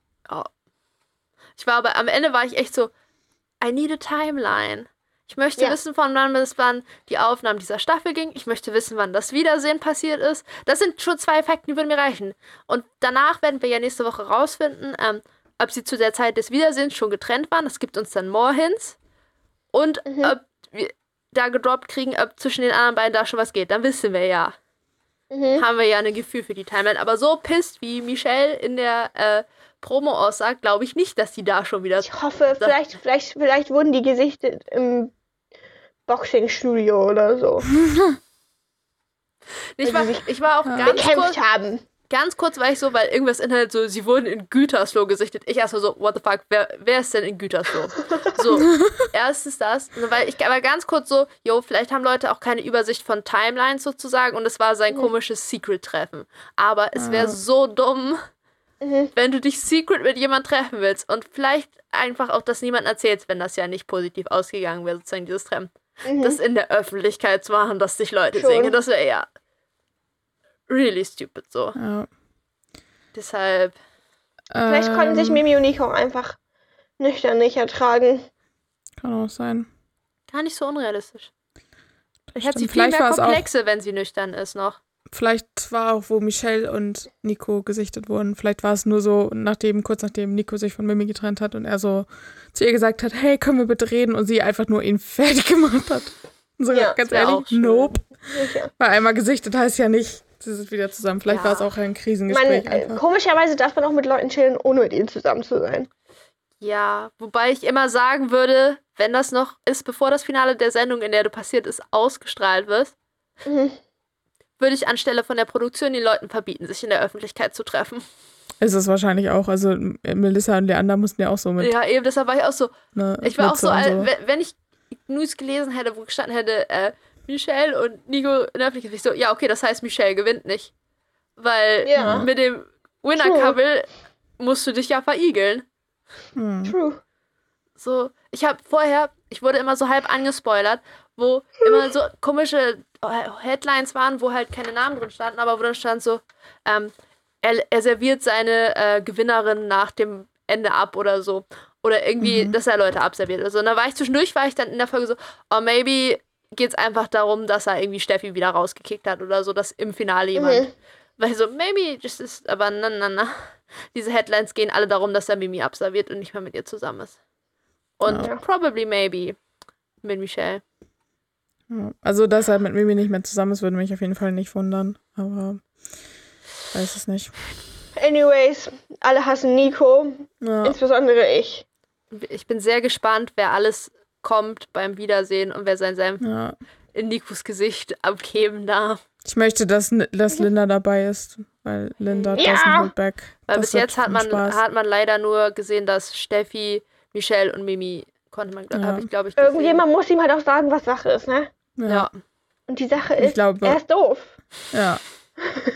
Ich war aber am Ende war ich echt so, I need a timeline. Ich möchte Ja. wissen, von wann bis wann die Aufnahmen dieser Staffel ging. Ich möchte wissen, wann das Wiedersehen passiert ist. Das sind schon zwei Fakten, die würden mir reichen. Und danach werden wir ja nächste Woche rausfinden, ähm, ob sie zu der Zeit des Wiedersehens schon getrennt waren. Das gibt uns dann more Hints. Und Mhm. ob wir da gedroppt kriegen, ob zwischen den anderen beiden da schon was geht. Dann wissen wir ja. Mhm. Haben wir ja ein Gefühl für die Timeline. Aber so pisst, wie Michelle in der äh, Promo aussagt, glaube ich nicht, dass die da schon wieder Ich hoffe, vielleicht, vielleicht, vielleicht wurden die gesichtet im Boxingstudio oder so. Ich war, sie sich ich war auch Ja. ganz kurz, haben. ganz kurz war ich so, weil irgendwas Internet so, sie wurden in Gütersloh gesichtet. Ich erstmal so, what the fuck, wer, wer ist denn in Gütersloh? so, erstens das, weil ich war ganz kurz so, jo, vielleicht haben Leute auch keine Übersicht von Timelines sozusagen und es war sein komisches Secret-Treffen. Aber es wäre Ah. so dumm, Mhm. wenn du dich secret mit jemand treffen willst und vielleicht einfach auch das niemand erzählst, wenn das ja nicht positiv ausgegangen wäre, sozusagen dieses Treffen. Mhm. Das in der Öffentlichkeit zu machen, dass sich Leute Schon. sehen, das wäre ja really stupid so. ja. Deshalb, Vielleicht konnten sich Ähm, Mimi und Nico einfach nüchtern nicht ertragen. Kann auch sein. gar nicht so unrealistisch. Ich hätte sie viel Vielleicht mehr Komplexe, wenn sie nüchtern ist noch. Vielleicht war auch, wo Michelle und Nico gesichtet wurden. Vielleicht war es nur so, nachdem, kurz nachdem Nico sich von Mimi getrennt hat und er so zu ihr gesagt hat, hey, können wir bitte reden? Und sie einfach nur ihn fertig gemacht hat. Und so, Ja, ganz ehrlich, nope. Sicher. Weil einmal gesichtet heißt ja nicht, sie sind wieder zusammen. Vielleicht Ja. war es auch ein Man, Krisengespräch äh, einfach. komischerweise darf man auch mit Leuten chillen, ohne mit ihnen zusammen zu sein. Ja, wobei ich immer sagen würde, wenn das noch ist, bevor das Finale der Sendung, in der du passiert ist, ausgestrahlt wird, Mhm. Würde ich anstelle von der Produktion den Leuten verbieten, sich in der Öffentlichkeit zu treffen. ist es wahrscheinlich auch. Also Melissa und Leander mussten ja auch so mit. Ja, eben, deshalb war ich auch so. Ne, Ich war auch so, al- wenn- wenn ich News gelesen hätte, wo gestanden hätte, äh, Michelle und Nico in der Öffentlichkeit, ich so, ja, okay, das heißt, Michelle gewinnt nicht. Weil Ja. mit dem Winner-Couple musst du dich ja verigeln. Hm. True. So, ich habe vorher, ich wurde immer so halb angespoilert, wo immer so komische äh, Headlines waren, wo halt keine Namen drin standen, aber wo dann stand so, ähm, er, er serviert seine äh, Gewinnerin nach dem Ende ab oder so. Oder irgendwie, dass er Leute abserviert oder so. Und da war ich zwischendurch, war ich dann in der Folge so, oh, maybe geht's einfach darum, dass er irgendwie Steffi wieder rausgekickt hat oder so, dass im Finale jemand. Mhm. Weil so, maybe, das ist, aber na, na, na. Diese Headlines gehen alle darum, dass er Mimi abserviert und nicht mehr mit ihr zusammen ist. Und Ja. probably maybe mit Michelle. Ja. Also, dass er mit Mimi nicht mehr zusammen ist, würde mich auf jeden Fall nicht wundern. Aber weiß es nicht. Anyways, alle hassen Nico, Ja. insbesondere ich. Ich bin sehr gespannt, wer alles kommt beim Wiedersehen und wer sein Senf ja. in Nikos Gesicht abgeben darf. Ich möchte, dass, dass Linda dabei ist, weil Linda Ja. doesn't hold back. Weil Das bis jetzt hat man, Spaß. hat man leider nur gesehen, dass Steffi, Michelle und Mimi konnte man, Ja. habe ich glaube ich gesehen. Irgendjemand muss ihm halt auch sagen, was Sache ist, ne? Ja. Und die Sache Ich ist, glaube- er ist doof. ja.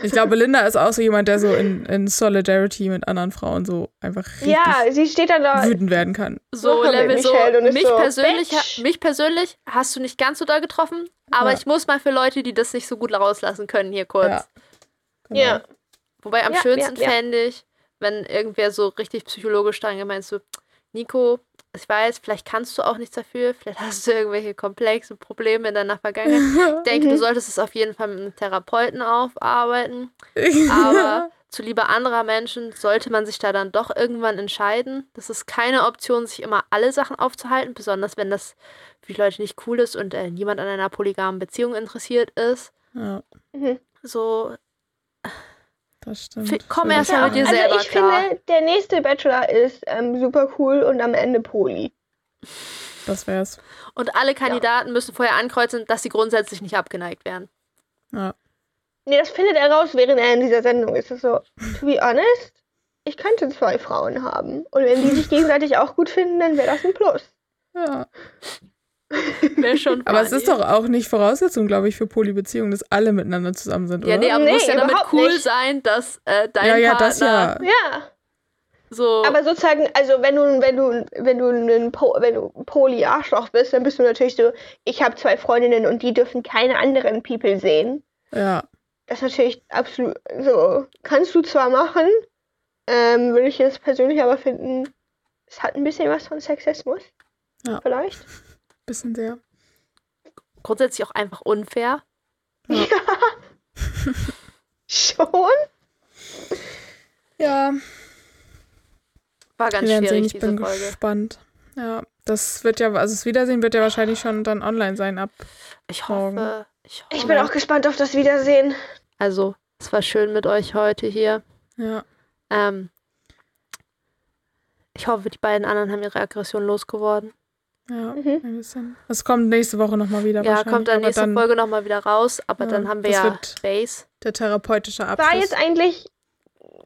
Ich glaube, Linda ist auch so jemand, der so in, in Solidarity mit anderen Frauen so einfach richtig Ja, sie steht dann da. wütend werden kann. so Level so mich so, persönlich Bitch. mich persönlich hast du nicht ganz so da getroffen, aber Ja. ich muss mal für Leute, die das nicht so gut rauslassen können, hier kurz. Ja. Genau. Ja. Wobei am Ja, schönsten ja, ja. fände ich, wenn irgendwer so richtig psychologisch dran gemeint so, Nico, ich weiß, vielleicht kannst du auch nichts dafür, vielleicht hast du irgendwelche komplexe Probleme in deiner Vergangenheit. Ich denke, du solltest es auf jeden Fall mit einem Therapeuten aufarbeiten. Aber zuliebe anderer Menschen sollte man sich da dann doch irgendwann entscheiden. Das ist keine Option, sich immer alle Sachen aufzuhalten, besonders wenn das für die Leute nicht cool ist und äh, niemand an einer polygamen Beziehung interessiert ist. ja, Mhm. So, das stimmt. Komm erst mal mit dir meinst. selber also ich klar. finde, der nächste Bachelor ist ähm, super cool und am Ende Poli. Das wär's. Und alle Kandidaten müssen vorher ankreuzen, dass sie grundsätzlich nicht abgeneigt werden. Ja. Nee, das findet er raus, während er in dieser Sendung ist. Das so, to be honest, ich könnte zwei Frauen haben. Und wenn die sich gegenseitig auch gut finden, dann wäre das ein Plus. ja. Wäre schon Aber es ist doch auch nicht Voraussetzung, glaube ich, für Polybeziehungen, dass alle miteinander zusammen sind, oder? Ja, nee, aber Nee, muss ja damit cool nicht. sein, dass äh, dein ja, ja, Partner das ja. Ja, so. aber sozusagen, also wenn du, wenn du, wenn du ein po wenn du Poly-Arschloch bist, dann bist du natürlich so, ich habe zwei Freundinnen und die dürfen keine anderen People sehen. Ja, Das ist natürlich absolut so. Kannst du zwar machen, ähm, würde ich jetzt persönlich aber finden, es hat ein bisschen was von Sexismus. Ja. Vielleicht. Bisschen sehr. grundsätzlich auch einfach unfair. Schon? Ja, War ganz werden sehen. schwierig, Ich diese bin Folge. gespannt. Ja, das wird ja, also das Wiedersehen wird ja wahrscheinlich schon dann online sein ab. Ich morgen. hoffe, ich hoffe. Ich bin auch gespannt auf das Wiedersehen. Also, es war schön mit euch heute hier. Ja, Ähm, ich hoffe, die beiden anderen haben ihre Aggression losgeworden. Ja, Mhm. ein bisschen. Es kommt nächste Woche nochmal wieder Ja, kommt dann nächste dann Folge nochmal wieder raus, aber Ja, dann haben wir das ja wird- Base. der therapeutische Abschluss. War jetzt eigentlich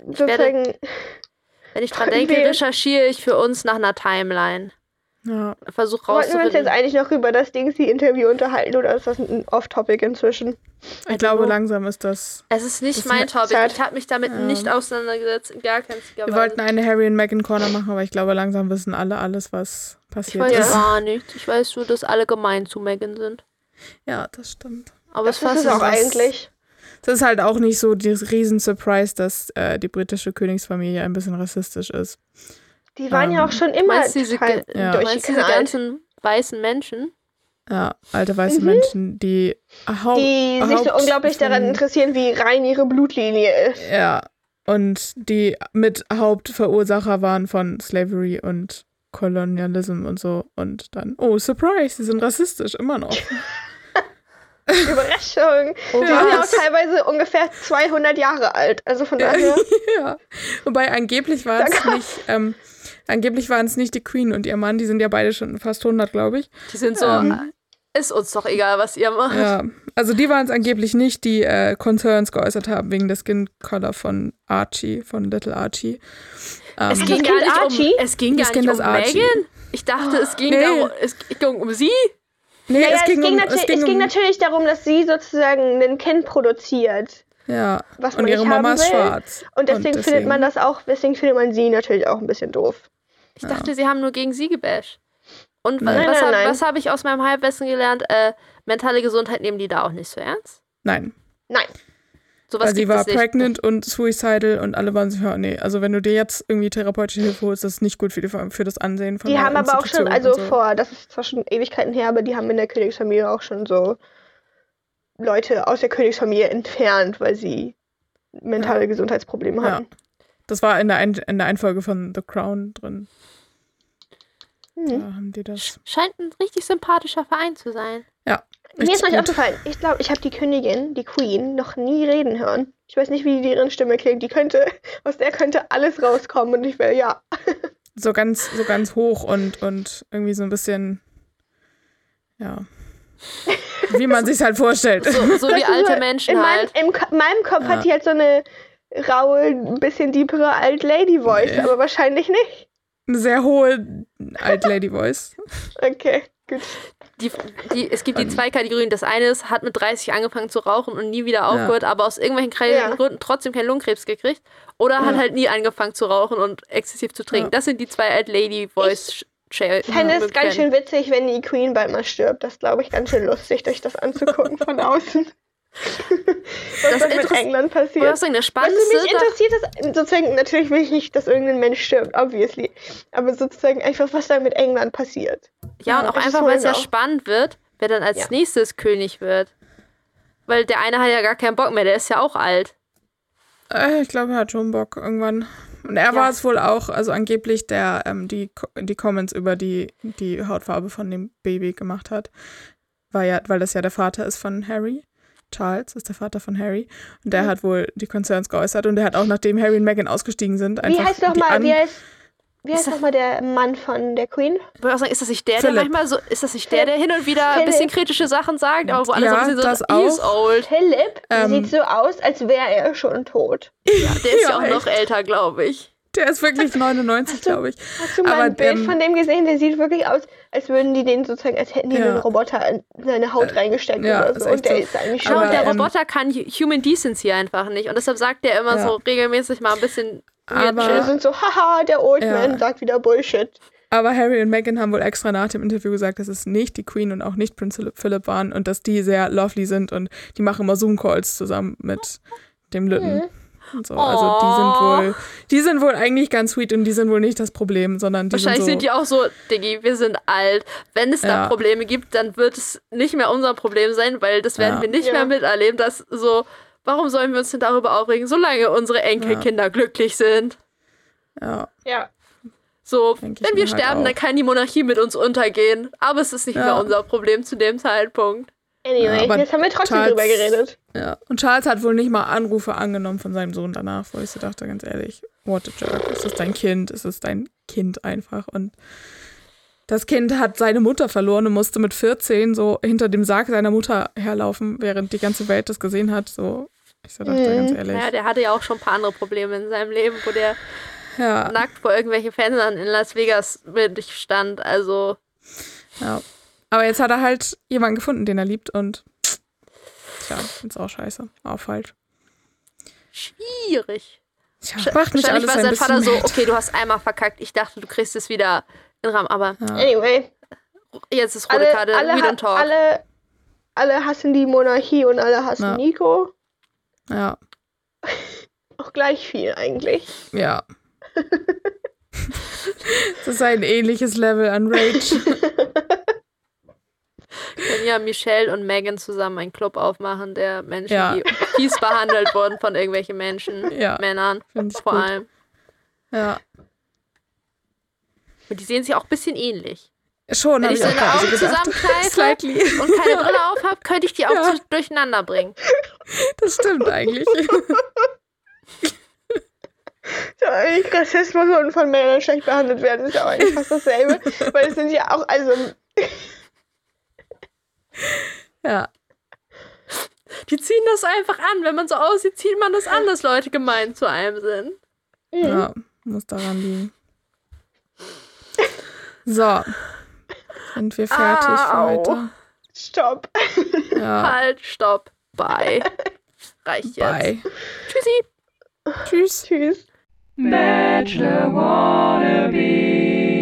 sozusagen. Wenn ich dran denke, recherchiere ich für uns nach einer Timeline. Ja, Versuch Wollten wir uns jetzt rauszufinden. eigentlich noch über das Dings-Interview unterhalten oder ist das ein Off-Topic inzwischen? ich glaube, know. langsam ist das. Es ist nicht Das mein Topic. sad. Ich habe mich damit Ja. nicht auseinandergesetzt, in gar Wir wollten eine Harry und Meghan Corner machen, aber ich glaube, langsam wissen alle alles, was Ich passiert weiß ist. gar nichts. Ich weiß nur, dass alle gemein zu Megan sind. Ja, das stimmt. Aber Das es ist fasst es auch eigentlich. Es ist halt auch nicht so dieses Riesen-Surprise, dass äh, die britische Königsfamilie ein bisschen rassistisch ist. Die waren ja Ähm, auch schon immer diese, ge- Ja. meinst du diese durchgeknallt. ganzen weißen Menschen? Ja, alte weiße Mhm. Menschen, die Haupt, die sich so unglaublich daran von- interessieren, wie rein ihre Blutlinie ist. Ja, und die mit Hauptverursacher waren von Slavery und Kolonialism und so. Und dann, oh, Surprise, sie sind rassistisch, immer noch. Überraschung. Oh, Die sind ja auch teilweise ungefähr 200 Jahre alt. Also von daher. ja. Wobei angeblich war es nicht, ähm, angeblich waren es nicht die Queen und ihr Mann, die sind ja beide schon fast 100, glaube ich. Die sind so Ähm, ist uns doch egal, was ihr macht. Ja, also die waren es angeblich nicht, die äh, Concerns geäußert haben wegen der Skin Color von Archie, von Little Archie. Ähm, Es ging gar nicht Archie? um, es ging gar nicht um Archie. Megan. Ich dachte, es ging, Nee. darum, es ging um sie. nee, Naja, es ging, um, natür- es ging es ging um, natürlich darum, dass sie sozusagen ein Kind produziert. ja, was und man ihre nicht haben Mama ist will. schwarz. Und deswegen, findet man das auch, deswegen findet man sie natürlich auch ein bisschen doof. Ich dachte, sie haben nur gegen sie gebasht. Und Nein. was, was habe ich aus meinem Halbwissen gelernt? Äh, mentale Gesundheit nehmen die da auch nicht so ernst. Nein, Nein. Sowas weil sie war es nicht. pregnant und suicidal und alle waren so, ja, nee, also wenn du dir jetzt irgendwie therapeutische Hilfe holst, das ist nicht gut für, die, für das Ansehen von Die haben aber auch schon, also so. vor, das ist zwar schon Ewigkeiten her, aber die haben in der Königsfamilie auch schon so Leute aus der Königsfamilie entfernt, weil sie mentale Gesundheitsprobleme Ja. hatten. Das war in der, Ein in der Einfolge von The Crown drin. Da Hm. haben die das. Scheint ein richtig sympathischer Verein zu sein. Mir ist gut. aufgefallen, ich glaube, ich habe die Königin, die Queen, noch nie reden hören. Ich weiß nicht, wie deren Stimme klingt. Die könnte, aus der könnte alles rauskommen und ich wäre, ja. so ganz, so ganz hoch und, und irgendwie so ein bisschen, ja, wie man sich's halt vorstellt. So, so wie alte Menschen in halt. Meinem, im Ko- meinem Kopf Ja. hat die halt so eine raue, ein bisschen deepere Alt Lady Voice, Nee. aber wahrscheinlich nicht. Eine sehr hohe Alt Lady Voice. Okay, gut. Die, die, es gibt die zwei Kategorien. Das eine ist, hat mit 30 angefangen zu rauchen und nie wieder aufgehört, aber aus irgendwelchen Ja. Gründen trotzdem keinen Lungenkrebs gekriegt. Oder hat Ja. halt nie angefangen zu rauchen und exzessiv zu trinken. Ja. Das sind die zwei Alt Lady Voice Share. Ich fände es ganz schön witzig, wenn die Queen bald mal stirbt. Das glaube ich ganz schön lustig, euch das anzugucken von außen. Was Das mit England passiert. sagen, das Was Spannendste. mich interessiert ist, sozusagen, natürlich will ich nicht, dass irgendein Mensch stirbt, obviously. Aber sozusagen einfach, was da mit England passiert. Ja, und auch einfach, weil es ja spannend wird, wer dann als Ja. nächstes König wird. Weil der eine hat ja gar keinen Bock mehr, der ist ja auch alt. Äh, ich glaube, er hat schon Bock irgendwann. Und er war es wohl auch, also angeblich, der ähm, die, die Comments über die, die Hautfarbe von dem Baby gemacht hat. War ja, weil das ja der Vater ist von Harry. Charles ist der Vater von Harry. Und der hat wohl die Concerns geäußert. Und der hat auch, nachdem Harry und Meghan ausgestiegen sind, einfach Wie heißt nochmal, wie heißt, wie heißt das- noch mal der Mann von der Queen? Ich wollte auch sagen, ist das nicht der, Philipp. der manchmal so, ist das nicht der, der hin und wieder ein Philipp. bisschen kritische Sachen sagt, aber wo alle so Ja, ein bisschen so, das he's auch. old. Philipp Ähm. sieht so aus, als wäre er schon tot. Ja, der ist ja, Ja, auch noch echt. älter, glaube ich. Der ist wirklich 99, Hast du- glaube ich. Hast du mal Aber, ein Bild ähm, von dem gesehen? Der sieht wirklich aus, als würden die den sozusagen, als hätten die Ja. einen Roboter in seine Haut reingesteckt ja, oder so. Und der so. ist eigentlich Genau, schon. und der ähm, Roboter kann Hu- Human Decency einfach nicht. Und deshalb sagt der immer Ja. so regelmäßig mal ein bisschen Aber- sind so, haha, der Old Ja. Man sagt wieder Bullshit. Aber Harry und Meghan haben wohl extra nach dem Interview gesagt, dass es nicht die Queen und auch nicht Prinz Philip- Philip waren und dass die sehr lovely sind und die machen immer Zoom-Calls zusammen mit dem Lütten. Und so. Also die sind Aw. wohl, die sind wohl eigentlich ganz sweet und die sind wohl nicht das Problem, sondern die Wahrscheinlich sind sind so. die auch so, Diggi, wir sind alt. Wenn es da Ja. Probleme gibt, dann wird es nicht mehr unser Problem sein, weil das werden Ja. wir nicht Ja. mehr miterleben, dass so, warum sollen wir uns denn darüber aufregen, solange unsere Enkelkinder glücklich sind? ja, Ja. So, Denk wenn wir halt sterben, auch. dann kann die Monarchie mit uns untergehen. Aber es ist nicht Ja. mehr unser Problem zu dem Zeitpunkt. Anyway, aber jetzt haben wir trotzdem Charles- drüber geredet. ja. Und Charles hat wohl nicht mal Anrufe angenommen von seinem Sohn danach, wo ich so dachte, ganz ehrlich, what a jerk. Ist das dein Kind? Ist es dein Kind einfach? Und das Kind hat seine Mutter verloren und musste mit 14 so hinter dem Sarg seiner Mutter herlaufen, während die ganze Welt das gesehen hat. So, ich so dachte, Mhm. ganz ehrlich. Ja, der hatte ja auch schon ein paar andere Probleme in seinem Leben, wo der Ja, nackt vor irgendwelchen Fenstern in Las Vegas mit stand. Also, ja. Aber jetzt hat er halt jemanden gefunden, den er liebt und tja, ist auch scheiße. Auch falsch. schwierig. Tja, macht mich Wahrscheinlich alles war ein sein bisschen Vater so, mad. okay, du hast einmal verkackt. Ich dachte, du kriegst es wieder in den Rahmen. Aber Ja. Anyway, jetzt ist rote alle, Karte. alle, We don't talk. alle, alle hassen die Monarchie und alle hassen Ja. Nico. Ja, Auch gleich viel eigentlich. ja. das ist ein ähnliches Level an Rage. Können ja Michelle und Megan zusammen einen Club aufmachen, der Menschen, Ja. die fies behandelt wurden von irgendwelchen Menschen, Ja. Männern vor gut. allem. Ja. Und die sehen sich auch ein bisschen ähnlich. Schon, Wenn ich ich so Augen gedacht. zusammenkneife und keine Brille auf habe, könnte ich die auch Ja. zu- durcheinander bringen. Das stimmt eigentlich. Ja, eigentlich Rassismus und von Männern schlecht behandelt werden ist ja auch eigentlich fast dasselbe. weil es sind ja auch, also. Ja. Die ziehen das einfach an. Wenn man so aussieht, zieht man das an, dass Leute gemein zu einem sind. Mhm. Ja, muss daran liegen. So. Sind wir fertig Au. für heute? Stopp. Ja. Halt, stopp, bye. Reicht jetzt. Bye. Tschüssi. Tschüss. Tschüss. Bachelor wannabe.